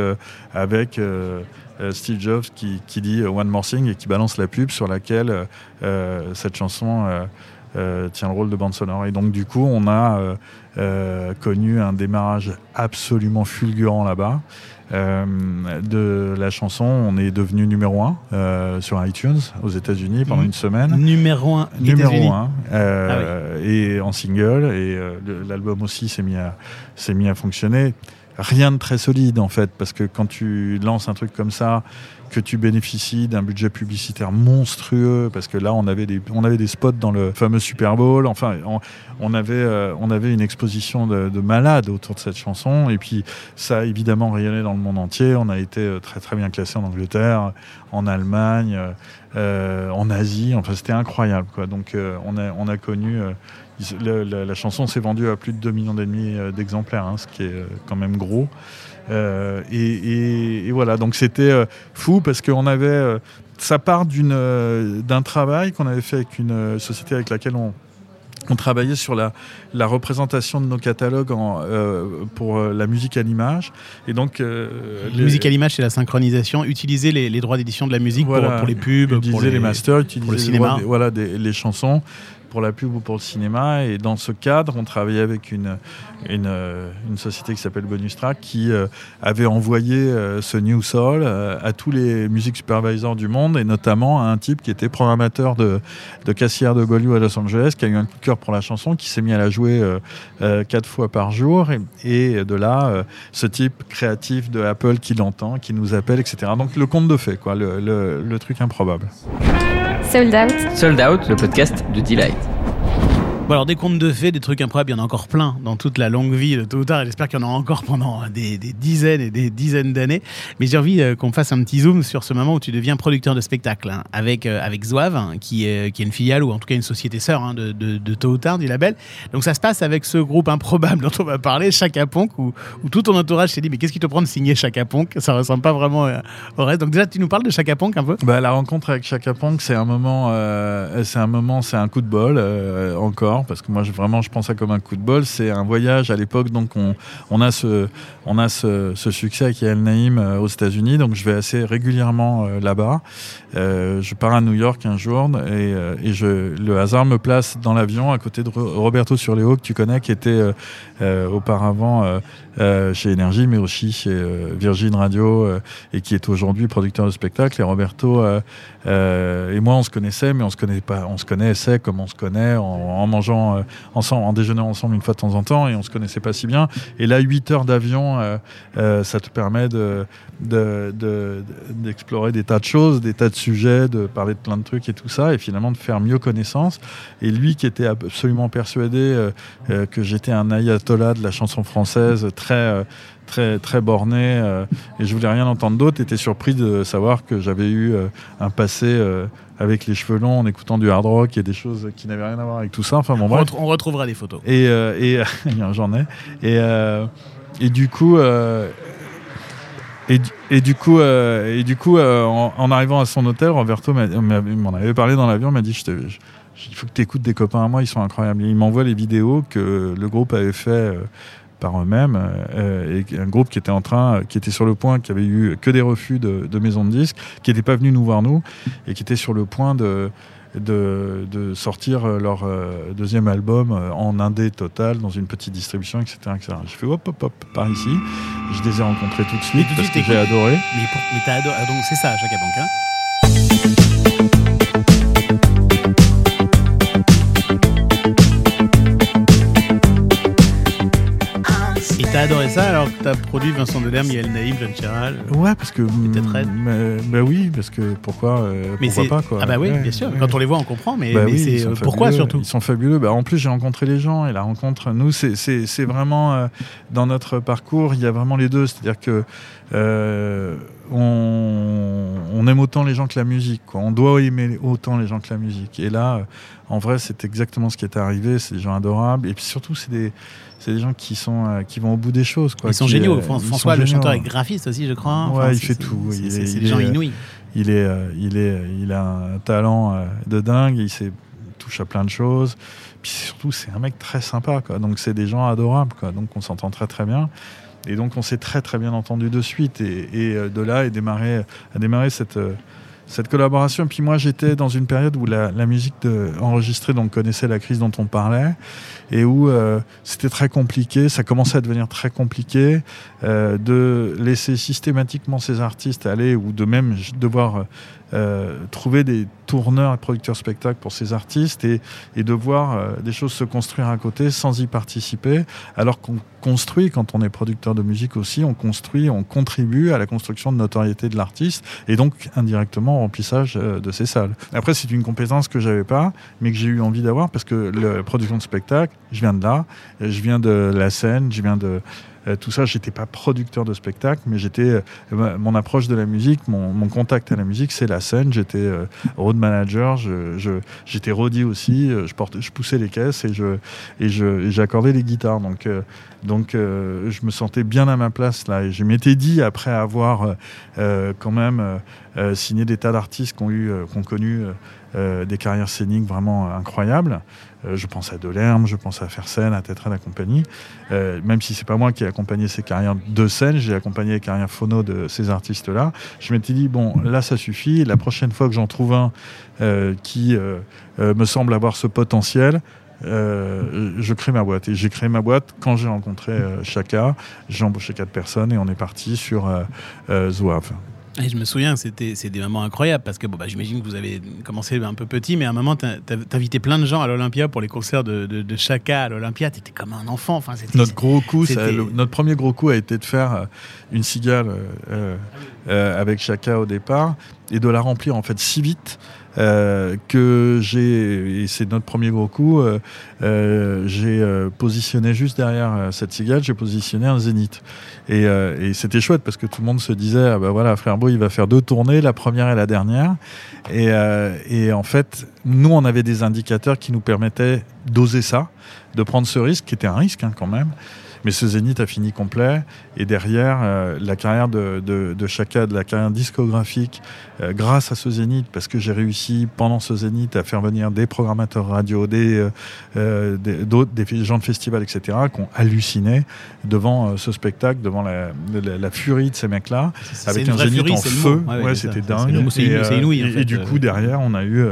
Steve Jobs qui, dit One More Thing et qui balance la pub sur laquelle cette chanson tient le rôle de bande sonore. Et donc, du coup, on a connu un démarrage absolument fulgurant là-bas. Euh, de la chanson, on est devenu numéro un euh, sur iTunes aux États-Unis pendant une semaine. Numéro 1 Numéro un, Ah euh, et en single, et l'album aussi s'est mis, à- s'est mis à fonctionner. Rien de très solide en fait, parce que quand tu lances un truc comme ça, que tu bénéficies d'un budget publicitaire monstrueux, parce que là on avait des, on avait des spots dans le fameux Super Bowl, enfin on, avait, euh, on avait une exposition de, de malades autour de cette chanson, et puis ça a évidemment rayonné dans le monde entier, on a été euh, très très bien classé en Angleterre, en Allemagne, euh, en Asie, enfin c'était incroyable quoi. Donc on, a, on a connu... la, chanson s'est vendue à plus de 2 millions et d'exemplaires, hein, ce qui est quand même gros. Euh, et, et- et voilà, donc c'était euh, fou parce qu'on avait. euh, ça part d'une, d'un travail qu'on avait fait avec une société avec laquelle on, on travaillait sur la, la représentation de nos catalogues en, euh, pour euh, la musique à l'image. Et donc. euh, La musique à l'image, c'est la synchronisation. Utiliser les, les droits d'édition de la musique pour- voilà, pour, les pubs, utiliser pour les, masters, utiliser pour le les cinéma. droits voilà, des- les chansons pour la pub ou pour le cinéma. Et dans ce cadre, on travaillait avec une, une, société qui s'appelle Bonus Track qui euh, avait envoyé euh, ce New Soul euh, à tous les music supervisors du monde et notamment à un type qui était programmateur de, de Cassière de Beaulieu à Los Angeles, qui a eu un coup de cœur pour la chanson, qui s'est mis à la jouer quatre fois par jour. Et, de là, ce type créatif de Apple qui l'entend, qui nous appelle, etc. Donc le conte de fait, quoi, le- le truc improbable. Sold Out. Sold Out, le podcast de Delight. Alors des contes de fées, des trucs improbables, il y en a encore plein dans toute la longue vie de tôt tard. J'espère qu'il y en aura encore pendant des, dizaines et des dizaines d'années. Mais j'ai envie euh, qu'on fasse un petit zoom sur ce moment où tu deviens producteur de spectacle hein, avec, euh, avec Zouave, hein, qui, est, qui est une filiale ou en tout cas une société sœur hein, de, de, de tard du label. Donc ça se passe avec ce groupe improbable dont on va parler, Chaka Ponk, où, tout ton entourage s'est dit Mais qu'est-ce qui te prend de signer Chaka Ponk? Ça ressemble pas vraiment euh, au reste. Donc déjà, tu nous parles de Chaka Ponk un peu? Bah, la rencontre avec Chaka Ponk, c'est un moment, euh, c'est un moment, c'est un coup de bol euh, parce que moi, vraiment, je pense ça comme un coup de bol. C'est un voyage à l'époque, donc on, a ce, succès avec Yael Naïm euh, aux États-Unis, donc je vais assez régulièrement euh, là-bas. Euh, je pars à New York un jour et, euh, le hasard me place dans l'avion à côté de Ro- Roberto Surleo que tu connais, qui était auparavant chez Énergie, mais aussi chez euh, Virgin Radio euh, et qui est aujourd'hui producteur de spectacle. Et Roberto euh, euh, et moi, on se connaissait, mais on se connaît pas, on se connaissait comme on se connaît en, mangeant euh, ensemble, en déjeunant ensemble une fois de temps en temps, et on se connaissait pas si bien. Et là, 8 heures d'avion, euh, euh, ça te permet de de- de- d'explorer des tas de choses, des tas de sujets, de parler de plein de trucs et tout ça, et finalement de faire mieux connaissance. Et lui qui était absolument persuadé euh, euh, que j'étais un ayatollah de la chanson française, très euh, très très borné, euh, et je voulais rien entendre d'autre, était surpris de savoir que j'avais eu euh, un passé euh, avec les cheveux longs en écoutant du hard rock et des choses qui n'avaient rien à voir avec tout ça. Enfin bon, on, bref. retrou- on retrouvera des photos. Et, et j'en ai. Et, et du coup, et, et du coup, et du coup, en, en arrivant à son hôtel, Roberto m'en avait parlé dans l'avion, m'a dit, je te- je- il faut que tu écoutes des copains à moi, ils sont incroyables. Il m'envoie les vidéos que le groupe avait fait. Par eux-mêmes euh, et un groupe qui était en train qui était sur le point qui avait eu que des refus de, de maisons de disques qui n'était pas venu nous voir nous et qui était sur le point de de, de sortir leur euh, deuxième album euh, en indé total dans une petite distribution, etc. etc. Je fais hop, hop, hop, par ici. Je les ai rencontrés tout de suite tout de parce suite, que j'ai adoré. Mais, mais t'as adoré. ah, donc c'est ça, Ponk. Hein t'as adoré ça alors que t'as produit Vincent Delerme, Yael Naïm, Jeanne Chéral. Ouais, parce que. Peut-être Red. mais- Bah oui, parce que pourquoi, euh, Mais pourquoi pas quoi. Ah bah oui, Ouais, bien sûr. ouais. Quand on les voit, on comprend. Mais, Bah mais oui, c'est ils sont euh, pourquoi fabuleux. surtout? Ils sont fabuleux. Bah, en plus, j'ai rencontré les gens et la rencontre, nous, c'est- vraiment euh, dans notre parcours, il y a vraiment les deux. C'est-à-dire que euh, on, on aime autant les gens que la musique. Quoi. On doit aimer autant les gens que la musique. Et là, en vrai, c'est exactement ce qui est arrivé. C'est des gens adorables. Et puis surtout, c'est des, c'est des gens qui, sont, euh, qui vont au bout des choses. Quoi, Ils sont qui, géniaux. euh, sont François, le géniaux. chanteur, est graphiste aussi, je crois. Ouais, il fait tout. C'est des gens inouïs. Il est, euh, il est, il a un talent de dingue. Il sait touche à plein de choses. Puis surtout, c'est un mec très sympa, quoi. Donc c'est des gens adorables, quoi. Donc on s'entend très très bien. Et donc on s'est très très bien entendu de suite. Et, et, de là est démarré, a démarré cette, cette collaboration. Et puis moi j'étais dans une période où la, musique de, enregistrée donc connaissait la crise dont on parlait et où euh, c'était très compliqué, ça commençait à devenir très compliqué euh, de laisser systématiquement ces artistes aller ou de même devoir euh, trouver des tourneurs et producteurs spectacles pour ces artistes et, et de voir euh, des choses se construire à côté sans y participer, alors qu'on construit, quand on est producteur de musique aussi, on construit, on contribue à la construction de notoriété de l'artiste et donc indirectement au remplissage euh, de ses salles. Après, c'est une compétence que j'avais pas, mais que j'ai eu envie d'avoir parce que la production de spectacle, je viens de là, je viens de la scène, je viens de tout ça, j'étais pas producteur de spectacle, mais j'étais euh, mon approche de la musique, mon, contact à la musique, c'est la scène. J'étais euh, road manager, j'étais roadie aussi, je, je poussais les caisses et je et j'accordais les guitares. Donc donc je me sentais bien à ma place là. Et je m'étais dit après avoir quand même signé des tas d'artistes qui ont eu, qui ont connu des carrières scéniques vraiment incroyables. Euh, je pense à Delerme, je pense à Fersen, à Tetra, la compagnie. Euh, même si c'est pas moi qui ai accompagné ces carrières de scène, j'ai accompagné les carrières phono de ces artistes-là. Je m'étais dit, bon, là, ça suffit. La prochaine fois que j'en trouve un euh, qui me semble avoir ce potentiel, je crée ma boîte. Et j'ai créé ma boîte quand j'ai rencontré Chaka. J'ai embauché quatre personnes et on est parti sur euh, Zouave. Et je me souviens, c'était des moments incroyables parce que bon, bah, j'imagine que vous avez commencé un peu petit, mais à un moment, t'invitais plein de gens à l'Olympia pour les concerts de, de, de Chaka à l'Olympia. T'étais comme un enfant. Enfin, Notre gros coup, ça- C'était- le- notre premier gros coup a été de faire euh, une cigale euh, euh, avec Chaka au départ et de la remplir en fait si vite euh, que j'ai et c'est notre premier gros coup. euh, euh, j'ai euh, positionné juste derrière cette cigale, j'ai positionné un zénith et, et c'était chouette parce que tout le monde se disait ah bah voilà frère Beau il va faire deux tournées, la première et la dernière et, et en fait nous on avait des indicateurs qui nous permettaient d'oser ça, de prendre ce risque qui était un risque hein, quand même. Mais ce zénith a fini complet. Et derrière, euh, la carrière de, de, de Chaka, de la carrière discographique, euh, grâce à ce zénith, parce que j'ai réussi pendant ce zénith à faire venir des programmateurs radio, des, euh, des, gens de festivals, etc., qui ont halluciné devant ce spectacle, devant la, la, la furie de ces mecs-là, avec une un zénith furie, en feu. Ouais, c'était dingue. et, inouï, en fait. et du coup, derrière, on a eu.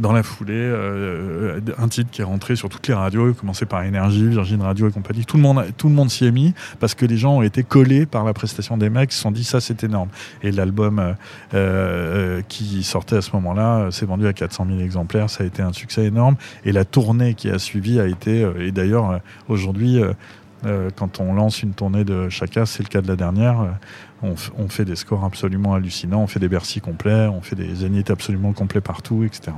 Euh, dans la foulée, euh, un titre qui est rentré sur toutes les radios, commencé par Énergie, Virgin Radio et compagnie. Tout le monde, tout le monde s'y est mis parce que les gens ont été collés par la prestation des mecs, ils se sont dit ça c'est énorme. Et l'album euh, euh, qui sortait à ce moment-là euh, s'est vendu à 400 000 exemplaires, ça a été un succès énorme. Et la tournée qui a suivi a été, euh, et d'ailleurs euh, aujourd'hui, euh, euh, quand on lance une tournée de Chaka, c'est le cas de la dernière. euh, on fait des scores absolument hallucinants, on fait des Bercy complets, on fait des zéniths absolument complets partout, etc.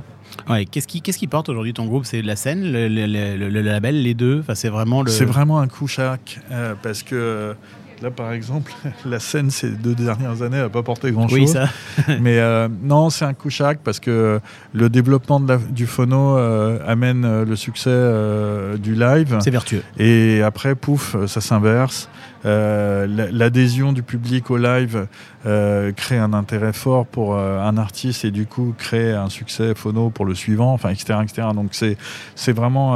Ouais, qu'est-ce qui, qu'est-ce qui porte aujourd'hui ton groupe? C'est la scène, le, le- le- le- le label, les deux? Enfin, C'est vraiment le. C'est vraiment un coup chaque, euh, parce que euh, là, par exemple, la scène ces deux dernières années n'a pas porté grand-chose. Oui, ça. Mais euh, non, c'est un coup chaque parce que le développement de la- du phono euh, amène le succès du live. C'est vertueux. Et après, pouf, ça s'inverse. Euh, la- L'adhésion du public au live euh, crée un intérêt fort pour euh, un artiste et du coup crée un succès phono pour le suivant, enfin, etc. etc. Donc c'est c'est vraiment...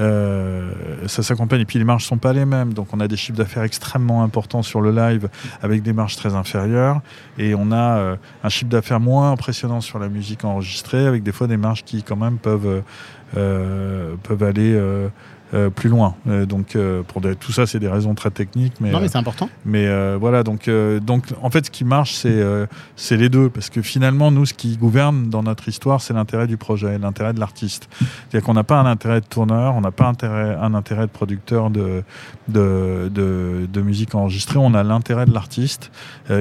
euh, ça s'accompagne et puis les marges sont pas les mêmes donc on a des chiffres d'affaires extrêmement importants sur le live avec des marges très inférieures et on a un chiffre d'affaires moins impressionnant sur la musique enregistrée avec des fois des marges qui quand même peuvent euh, peuvent aller euh, plus loin. Euh, donc euh, pour tout ça, c'est des raisons très techniques, mais non, mais c'est important. mais voilà. Donc donc en fait, ce qui marche, c'est c'est les deux, parce que finalement, nous, ce qui gouverne dans notre histoire, c'est l'intérêt du projet, l'intérêt de l'artiste. C'est-à-dire qu'on n'a pas un intérêt de tourneur, on n'a pas intérêt, un intérêt de producteur de de, de, de musique enregistrée. On a l'intérêt de l'artiste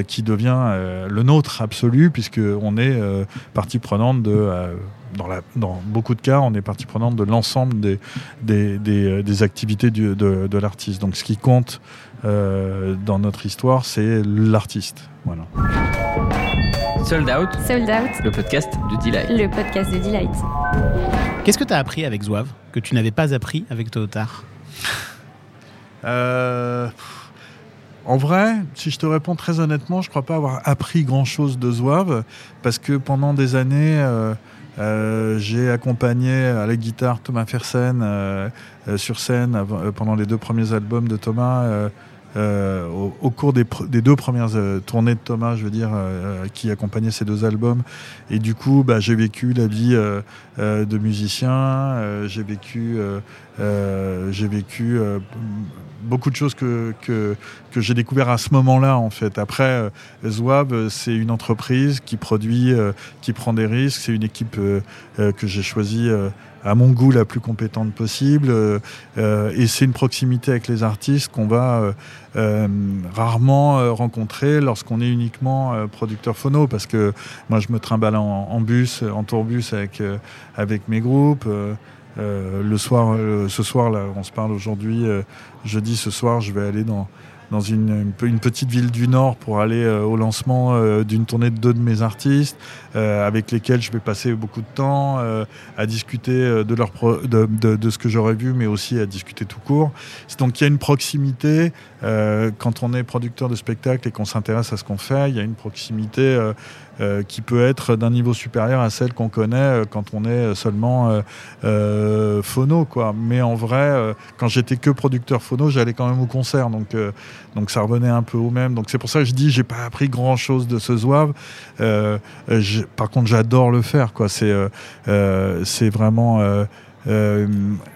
qui devient le nôtre absolu, puisque on est partie prenante de dans, la, dans beaucoup de cas, on est partie prenante de l'ensemble des, des, des, euh, des activités du- de, de l'artiste. Donc ce qui compte euh, dans notre histoire, c'est l'artiste. Voilà. Sold Out, Sold Out, le podcast de Delight. le podcast de Delight. Qu'est-ce que tu as appris avec Zouave que tu n'avais pas appris avec Totar Euh, en vrai, si je te réponds très honnêtement, je crois pas avoir appris grand-chose de Zouave, parce que pendant des années, euh, Euh, j'ai accompagné à la guitare Thomas Fersen euh, euh, sur scène euh, pendant les deux premiers albums de Thomas. Euh, euh, au, au cours des, des deux premières euh, tournées de Thomas, je veux dire, euh, qui accompagnaient ces deux albums. Et du coup, bah, j'ai vécu la vie euh, euh, de musicien, euh, j'ai vécu, euh, euh, j'ai vécu euh, beaucoup de choses que, que, que j'ai découvert à ce moment-là, en fait. Après, euh, euh, c'est une entreprise qui produit, euh, qui prend des risques. C'est une équipe euh, euh, que j'ai choisie euh, à mon goût la plus compétente possible. euh, euh, et c'est une proximité avec les artistes qu'on va euh, rarement rencontrer lorsqu'on est uniquement producteur phono. Parce que moi, je me trimballe en, bus, en tourbus avec, avec mes groupes. le soir, ce soir, là, on se parle aujourd'hui, jeudi, ce soir, je vais aller dans, dans une, une pe- une petite ville du Nord pour aller euh, au lancement euh, d'une tournée de deux de mes artistes, euh, avec lesquels je vais passer beaucoup de temps à discuter de, leur pro- de, de- ce que j'aurais vu, mais aussi à discuter tout court. Donc il y a une proximité, quand on est producteur de spectacle et qu'on s'intéresse à ce qu'on fait, il y a une proximité qui peut être d'un niveau supérieur à celle qu'on connaît quand on est seulement phono. Quoi. Mais en vrai, quand j'étais que producteur phono, j'allais quand même au concert. Donc, donc ça revenait un peu au même. Donc c'est pour ça que je dis, j'ai pas appris grand chose de ce zouave. Euh, par contre, j'adore le faire. Quoi. C'est, euh, euh, c'est vraiment. Euh,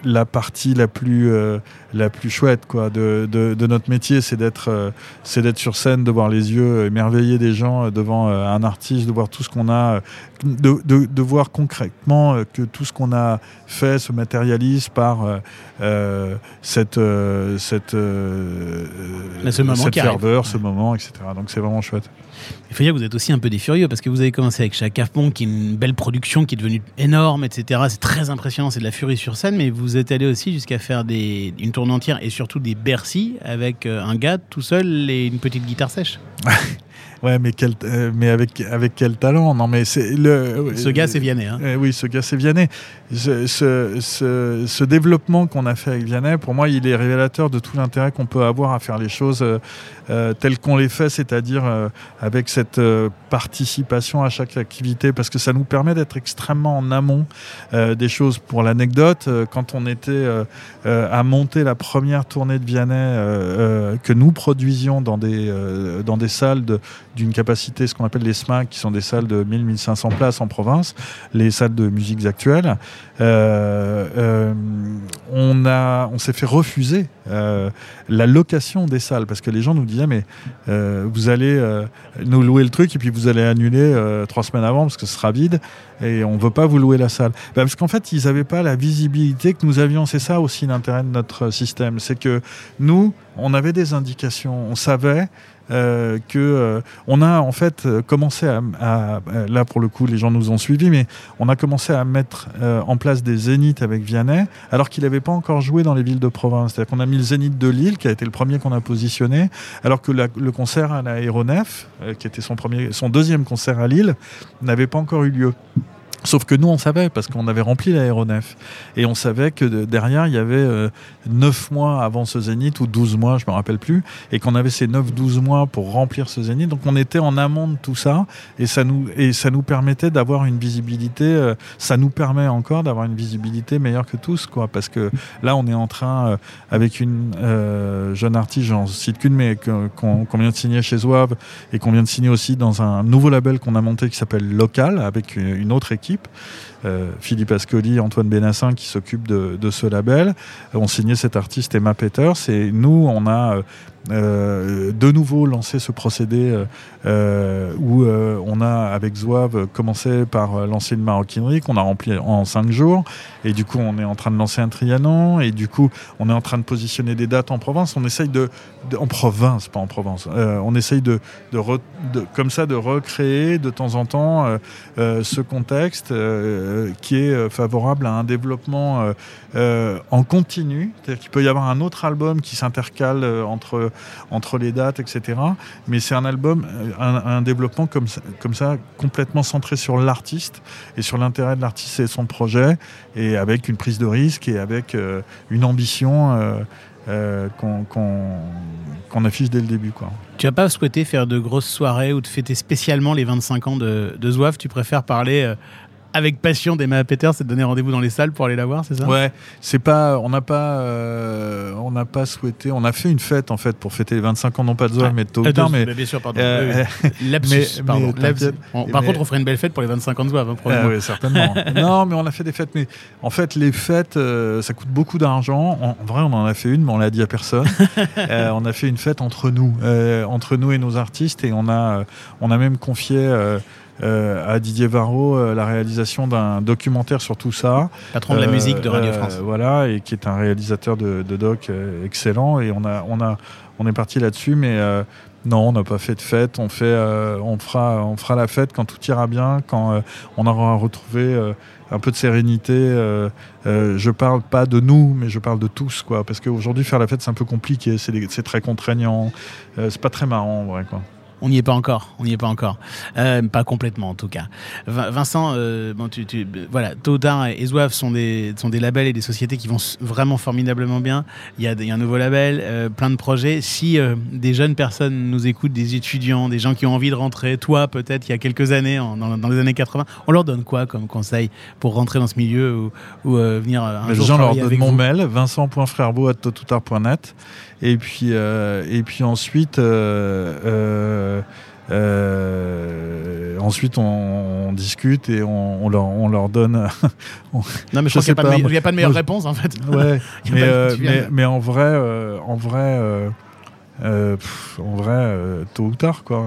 la partie la plus euh, la plus chouette quoi de, de, de notre métier c'est d'être euh, c'est d'être sur scène de voir les yeux émerveillés des gens devant un artiste de voir tout ce qu'on a de, de, de voir concrètement que tout ce qu'on a fait se matérialise par cette cette Là, ce moment cette qui arrive. ferveur ce moment etc donc c'est vraiment chouette Il faut dire que vous êtes aussi un peu des furieux parce que vous avez commencé avec Chaka Pong, qui est une belle production, qui est devenue énorme, etc. C'est très impressionnant, c'est de la furie sur scène, mais vous êtes allé aussi jusqu'à faire des, une tournée entière et surtout des Bercy avec euh, un gars tout seul et une petite guitare sèche. ouais mais quel euh, mais avec avec quel talent non mais c'est le Ce gars, c'est Vianney. Hein. Eh oui, ce gars, c'est Vianney. Ce, ce- ce- développement qu'on a fait avec Vianney, pour moi, il est révélateur de tout l'intérêt qu'on peut avoir à faire les choses euh, euh, telles qu'on les fait, c'est-à-dire euh, avec cette euh, participation à chaque activité, parce que ça nous permet d'être extrêmement en amont euh, des choses. Pour l'anecdote, euh, quand on était à monter la première tournée de Vianney que nous produisions dans des, dans des salles d'une capacité, ce qu'on appelle les SMAC, qui sont des salles de 1000-1500 places en province, les salles de musiques actuelles, euh, euh, on, a, on s'est fait refuser euh, la location des salles parce que les gens nous disaient mais vous allez nous louer le truc et puis vous allez annuler trois semaines avant parce que ce sera vide et on veut pas vous louer la salle. Bah, parce qu'en fait ils n'avaient pas la visibilité que nous avions. C'est ça aussi l'intérêt de notre système, c'est que nous on avait des indications, on savait euh, que euh, on a en fait euh, commencé à, là pour le coup les gens nous ont suivis mais on a commencé à mettre en place des zéniths avec Vianney alors qu'il n'avait pas encore joué dans les villes de province. C'est-à-dire qu'on a mis le zénith de Lille qui a été le premier qu'on a positionné alors que le concert à l'aéronef qui était son premier son deuxième concert à Lille n'avait pas encore eu lieu Sauf que nous, on savait, parce qu'on avait rempli l'aéronef. Et on savait que de- derrière, il y avait euh, 9 mois avant ce zénith, ou 12 mois, je me rappelle plus, et qu'on avait ces 9-12 mois pour remplir ce zénith. Donc on était en amont de tout ça, et ça nous, et ça nous permettait d'avoir une visibilité, euh, ça nous permet encore d'avoir une visibilité meilleure que tous, quoi. Parce que là, on est en train, euh, avec une euh, jeune artiste, j'en cite qu'une, mais qu'on vient de signer chez Zouave, et qu'on vient de signer aussi dans un nouveau label qu'on a monté qui s'appelle Local, avec une autre équipe. Euh, Philippe Ascoli, Antoine Bénassin qui s'occupe de, de ce label, ont signé cet artiste Emma Peters. Et nous on a euh, de nouveau lancé ce procédé euh, euh, où on a avec Zouave commencé par lancer une maroquinerie qu'on a remplie en cinq jours. Et du coup on est en train de lancer un Trianon. Et du coup on est en train de positionner des dates en province. On essaye de, en province pas en Provence on essaye de, comme ça de recréer de temps en temps ce contexte qui est favorable à un développement en continu. C'est-à-dire qu'il peut y avoir un autre album qui s'intercale entre, entre les dates, etc. Mais c'est un album, euh, un, développement comme ça, comme ça, complètement centré sur l'artiste et sur l'intérêt de l'artiste et son projet, et avec une prise de risque et avec euh, une ambition euh, euh, qu'on affiche dès le début. Tu n'as pas souhaité faire de grosses soirées ou de fêter spécialement les 25 ans de, de Zouave? Tu préfères parler avec passion d'Emma Peters, c'est de donner rendez-vous dans les salles pour aller la voir, c'est ça? Ouais, c'est pas, on n'a pas, euh, on n'a pas souhaité, on a fait une fête en fait pour fêter les 25 ans non pas de Zoal, Ah, mais de tôt euh, de- mais bien sûr, pardon. Euh. Lapsus, mais- pardon. mais lapsus. par contre, on ferait une belle fête pour les 25 ans de Zouave, hein, Ah oui, certainement. non, mais on a fait des fêtes. Mais en fait, les fêtes, euh, ça coûte beaucoup d'argent. En, en vrai, on en a fait une, mais on l'a dit à personne. Euh, on a fait une fête entre nous, entre nous et nos artistes, et on a, on a même confié. Euh, à Didier Varro euh, la réalisation d'un documentaire sur tout ça. Patron de la Euh, musique de Radio France. voilà, et qui est un réalisateur de, de doc excellent. Et on a, on a, on est parti là-dessus, mais non, on n'a pas fait de fête. On fait, euh, on fera, on fera la fête quand tout ira bien, quand euh, on aura retrouvé euh, un peu de sérénité. je parle pas de nous, mais je parle de tous, quoi. Parce qu'aujourd'hui, faire la fête, c'est un peu compliqué. C'est, très contraignant. C'est pas très marrant, en vrai, quoi. On n'y est pas encore, on n'y est pas encore. Euh, pas complètement en tout cas. Vin- Vincent, euh, bon, tu, tu- voilà, Tôt ou Tard et Zouave sont des, sont des labels et des sociétés qui vont vraiment formidablement bien. Il y a, y a un nouveau label, euh, plein de projets. Si euh, des jeunes personnes nous écoutent, des étudiants, des gens qui ont envie de rentrer, toi peut-être il y a quelques années, en- dans, dans les années 80, on leur donne quoi comme conseil pour rentrer dans ce milieu ou, venir un Les jour gens leur donnent mon mail, vincent.frerbeau.toutard.net. Et puis, euh, et puis ensuite, euh, euh, ensuite on, on discute et on, on leur, on leur donne. on- Non mais je, Je pense qu'il n'y a, pas de a pas meilleure réponse en fait. ouais, mais, euh, en vrai, euh, en vrai, pff, en vrai, tôt ou tard, quoi.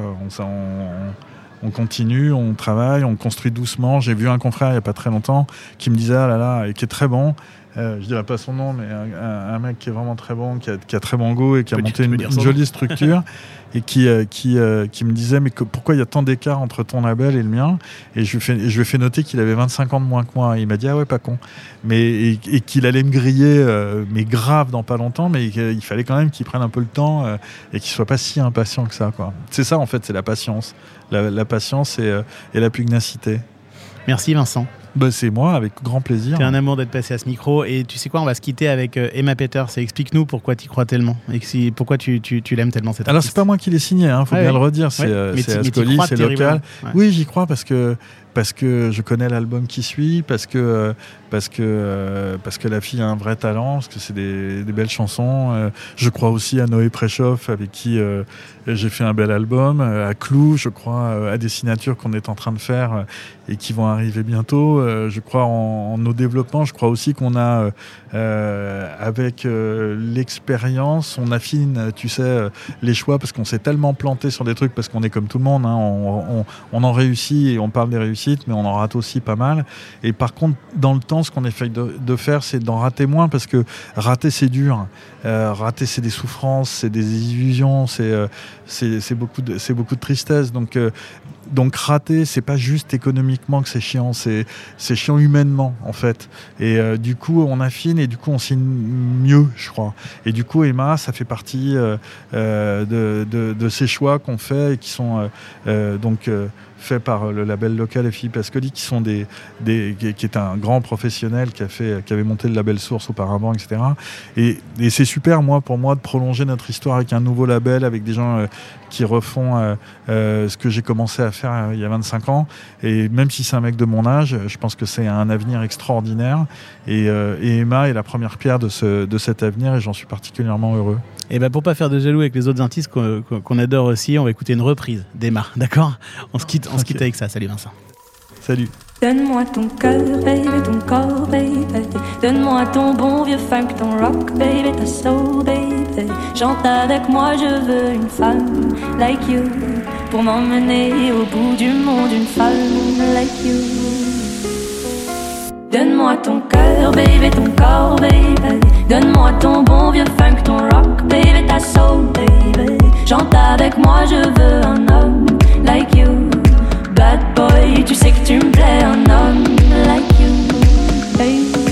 On continue, on travaille, on construit doucement. J'ai vu un confrère il n'y a pas très longtemps qui me disait ah là là et qui est très bon. Euh, je dirais pas son nom, mais un, mec qui est vraiment très bon, qui a, qui a très bon goût et qui a tu monté une, jolie structure et qui, euh, qui, euh, qui me disait mais que- pourquoi il y a tant d'écart entre ton label et le mien? Et je lui fais, je lui ai fait noter qu'il avait 25 ans de moins que moi. Et il m'a dit ah ouais pas con, mais et, et qu'il allait me griller, euh, mais grave dans pas longtemps, mais qu'il fallait quand même qu'il prenne un peu le temps et qu'il soit pas si impatient que ça quoi. C'est ça en fait, c'est la patience, la, la patience et, et la pugnacité. Merci Vincent. Bah, c'est moi avec grand plaisir. C'est un amour d'être passé à ce micro. Et tu sais quoi, on va se quitter avec euh, Emma Peters. Et explique-nous pourquoi tu crois tellement. Et que si- pourquoi tu, tu, tu l'aimes tellement cette Alors c'est pas moi qui l'ai signé, hein, faut Ouais, bien le redire. C'est Ouais, euh, c'est local. Ouais. Oui, j'y crois parce que parce que je connais l'album qui suit, parce que euh, parce que euh, parce que la fille a un vrai talent, parce que c'est des, belles chansons. Euh, je crois aussi à Noé Préchoff avec qui j'ai fait un bel album, à Clou, je crois à des signatures qu'on est en train de faire et qui vont arriver bientôt. Je crois en nos développements. Je crois aussi qu'on a euh, avec euh, l'expérience, on affine, tu sais, euh, les choix parce qu'on s'est tellement planté sur des trucs parce qu'on est comme tout le monde. hein, on, en réussit et on parle des réussites, mais on en rate aussi pas mal. Et par contre, dans le temps, ce qu'on essaye de, de faire, c'est d'en rater moins parce que rater, c'est dur. Rater, c'est des souffrances, c'est des illusions, c'est beaucoup, de- beaucoup de tristesse. Donc, donc rater, c'est pas juste économiquement que c'est chiant, c'est c'est chiant humainement en fait. Et euh, du coup, on affine et du coup, on signe mieux, je crois. Et du coup, Emma, ça fait partie euh, euh, de, de, de ces choix qu'on fait et qui sont donc faits par le label local et Philippe Ascoli, qui qui est un grand professionnel qui fait, avait monté le label Source auparavant, etc. Et, c'est super, moi, pour moi, de prolonger notre histoire avec un nouveau label, avec des gens euh, qui refont euh, euh, ce que j'ai commencé à faire il y a 25 ans. Et même si c'est un mec de mon âge, je pense que c'est un avenir extraordinaire. Et, Emma est la première pierre de cet avenir et j'en suis particulièrement heureux. Et ben pour pas faire de jaloux avec les autres artistes qu'on qu'on adore aussi, on va écouter une reprise d'Emma, d'accord? On se quitte, on se quitte avec ça. Salut Vincent. Salut. Donne-moi ton cœur, baby, ton corps, baby. Donne-moi ton bon vieux funk, ton rock, baby, ta soul, baby. Chante avec moi, je veux une femme like you. Pour m'emmener au bout du monde, une femme like you. Donne-moi ton cœur, baby, ton corps, baby. Donne-moi ton bon vieux funk, ton rock, baby, ta soul, baby. Chante avec moi, je veux un homme like you. Bad boy, tu sais que tu me plais, un homme like you.